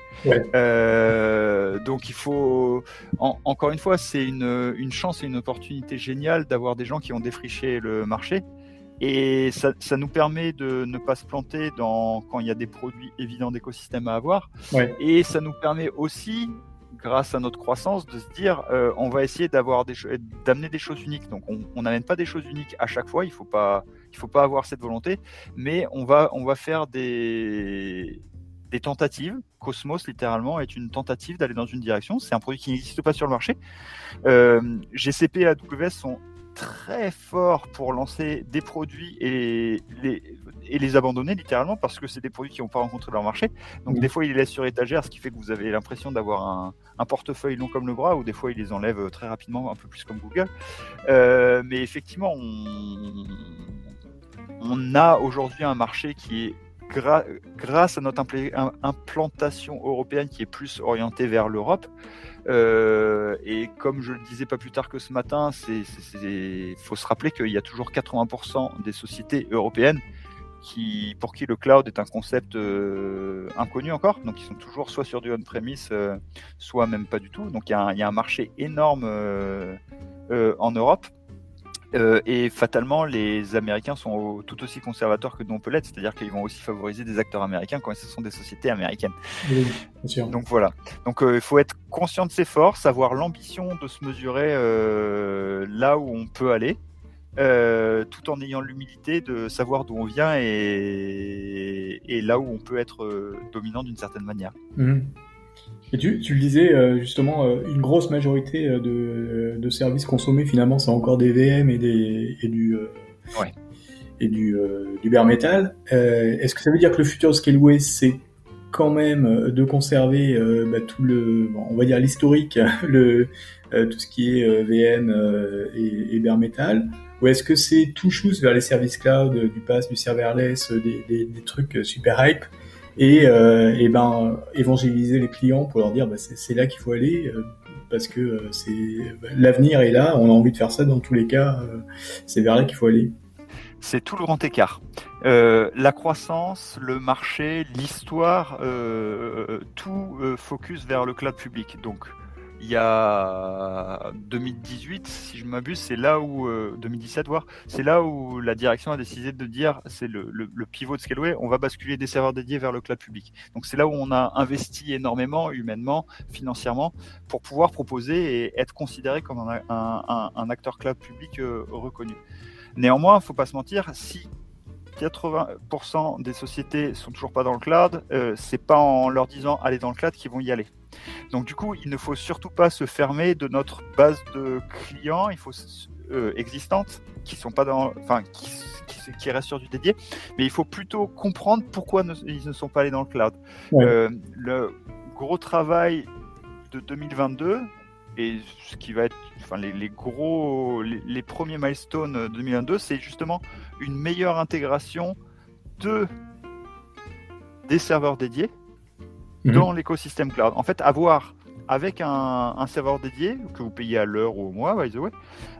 S3: Euh, donc il faut, encore une fois, c'est une, une chance et une opportunité géniale d'avoir des gens qui ont défriché le marché. Et ça, ça, nous permet de ne pas se planter dans, quand il y a des produits évidents d'écosystème à avoir. Ouais. Et ça nous permet aussi grâce à notre croissance, de se dire euh, on va essayer d'avoir des d'amener des choses uniques. Donc on n'amène pas des choses uniques à chaque fois, il faut pas il faut pas avoir cette volonté, mais on va on va faire des des tentatives. Cosmos littéralement est une tentative d'aller dans une direction. C'est un produit qui n'existe pas sur le marché. Euh, GCP et AWS sont très fort pour lancer des produits et les, et les abandonner littéralement parce que c'est des produits qui n'ont pas rencontré leur marché. Donc des fois ils les laissent sur étagère, ce qui fait que vous avez l'impression d'avoir un, un, portefeuille long comme le bras, ou des fois ils les enlèvent très rapidement, un peu plus comme Google. Euh, mais effectivement, on, on a aujourd'hui un marché qui est grâce à notre implantation européenne qui est plus orientée vers l'Europe, euh, et comme je le disais pas plus tard que ce matin, il faut se rappeler qu'il y a toujours 80% des sociétés européennes qui, pour qui le cloud est un concept euh, inconnu encore. Donc ils sont toujours soit sur du on-premise, euh, soit même pas du tout. Donc il y, y, a un marché énorme en Europe. Euh, et fatalement, les Américains sont tout aussi conservateurs que nous on peut l'être, c'est-à-dire qu'ils vont aussi favoriser des acteurs américains quand ce sont des sociétés américaines. Oui, bien sûr. Donc voilà. Donc euh, il faut être conscient de ses forces, avoir l'ambition de se mesurer euh, là où on peut aller, tout en ayant l'humilité de savoir d'où on vient et, et, là où on peut être dominant d'une certaine manière.
S1: Mmh. Et tu, tu le disais euh, justement, euh, une grosse majorité euh, de, de services consommés finalement c'est encore des VM et, des, et du ouais. et du, du bare metal. Est-ce que ça veut dire que le futur de Scaleway c'est quand même de conserver bah, tout le, on va dire l'historique, le tout ce qui est VM et, et bare metal, ou est-ce que c'est tout chose vers les services cloud, du pass, du serverless, des, des, des trucs super hype et, euh, et ben évangéliser les clients pour leur dire bah, c'est là qu'il faut aller euh, parce que euh, c'est l'avenir est là, on a envie de faire ça dans tous les cas, c'est vers là qu'il faut aller.
S3: C'est tout le grand écart. Euh, la croissance, le marché, l'histoire, euh, tout focus vers le cloud public. Donc il y a 2018, si je m'abuse, c'est là où 2017 voire, c'est là où la direction a décidé de dire, c'est le, le, pivot de Scaleway, on va basculer des serveurs dédiés vers le cloud public. Donc c'est là où on a investi énormément, humainement, financièrement, pour pouvoir proposer et être considéré comme un, un, un acteur cloud public reconnu. Néanmoins, il faut pas se mentir, si 80% des sociétés sont toujours pas dans le cloud, euh, c'est pas en leur disant allez dans le cloud qu'ils vont y aller. Donc du coup, il ne faut surtout pas se fermer de notre base de clients, il faut euh, existantes qui sont pas dans, enfin qui, qui, restent sur du dédié, mais il faut plutôt comprendre pourquoi ils ne sont pas allés dans le cloud. Euh, le gros travail de 2022 et ce qui va être, enfin les, gros, les, premiers milestones 2022, c'est justement une meilleure intégration de des serveurs dédiés mhm. dans l'écosystème cloud. En fait, avoir avec un, serveur dédié que vous payez à l'heure ou au mois, by the way,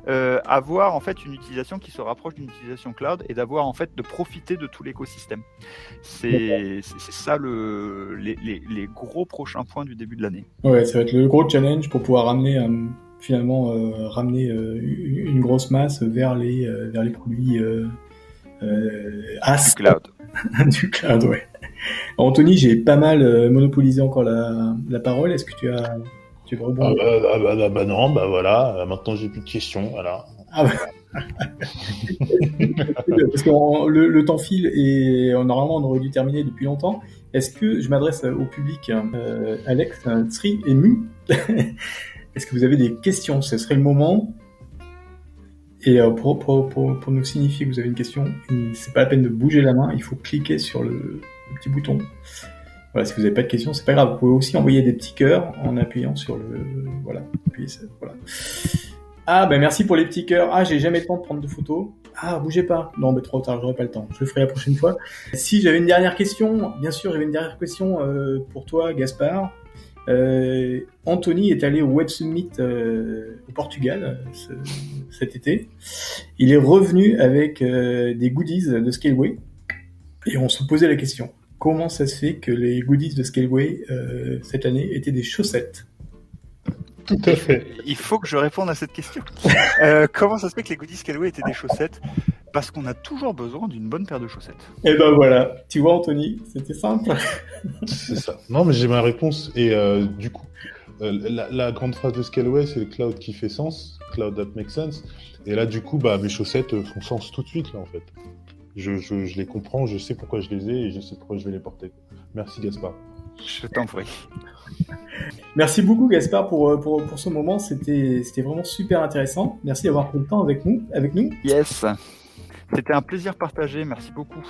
S3: euh, avoir en fait une utilisation qui se rapproche d'une utilisation cloud et d'avoir en fait de profiter de tout l'écosystème. C'est ça le, les, les, gros prochains points du début de l'année.
S1: Ouais, ça va être le gros challenge pour pouvoir ramener euh, finalement euh, ramener une grosse masse vers les vers les produits
S3: as du cloud.
S1: du cloud, ouais. Anthony, j'ai pas mal euh, monopolisé encore la, parole. Est-ce que tu as, tu
S2: veux rebondir ah bah, bah, bah, bah, non, bah voilà. Euh, maintenant, j'ai plus de questions. Voilà. Ah
S1: Parce que le, temps file et normalement on aurait dû terminer depuis longtemps. Est-ce que je m'adresse au public, euh, Alex, Sri et Mu Est-ce que vous avez des questions? Ce serait le moment. Et pour, pour, pour, pour, nous signifier que vous avez une question, c'est pas la peine de bouger la main, il faut cliquer sur le, petit bouton. Voilà, si vous n'avez pas de questions, c'est pas grave. Vous pouvez aussi envoyer des petits cœurs en appuyant sur le. Voilà. voilà. Ah, ben merci pour les petits cœurs. Ah, j'ai jamais le temps de prendre de photos. Ah, bougez pas. Non, mais trop tard, j'aurai pas le temps. Je le ferai la prochaine fois. Si j'avais une dernière question, bien sûr, j'avais une dernière question euh, pour toi, Gaspard. Euh, Anthony est allé au Web Summit euh, au Portugal cet été. Il est revenu avec des goodies de Scaleway. Et on se posait la question, comment ça se fait que les goodies de Scaleway euh, cette année étaient des chaussettes
S3: Tout à fait. Il faut que je réponde à cette question. Euh, comment ça se fait que les goodies Scaleway étaient des chaussettes? Parce qu'on a toujours besoin d'une bonne paire de chaussettes.
S1: Et eh ben voilà, tu vois Anthony, c'était simple.
S2: c'est ça. Non mais j'ai ma réponse et euh, du coup, la, la, grande phrase de Scaleway, c'est le cloud qui fait sens, cloud that makes sense. Et là du coup, bah mes chaussettes font sens tout de suite là en fait je, les comprends, je sais pourquoi je les ai et je sais pourquoi je vais les porter. Merci Gaspard.
S3: Je t'en prie.
S1: Merci beaucoup Gaspard pour, euh, pour, pour ce moment, c'était vraiment super intéressant. Merci d'avoir pris le temps avec nous. Avec nous.
S3: Yes, c'était un plaisir partagé, merci beaucoup.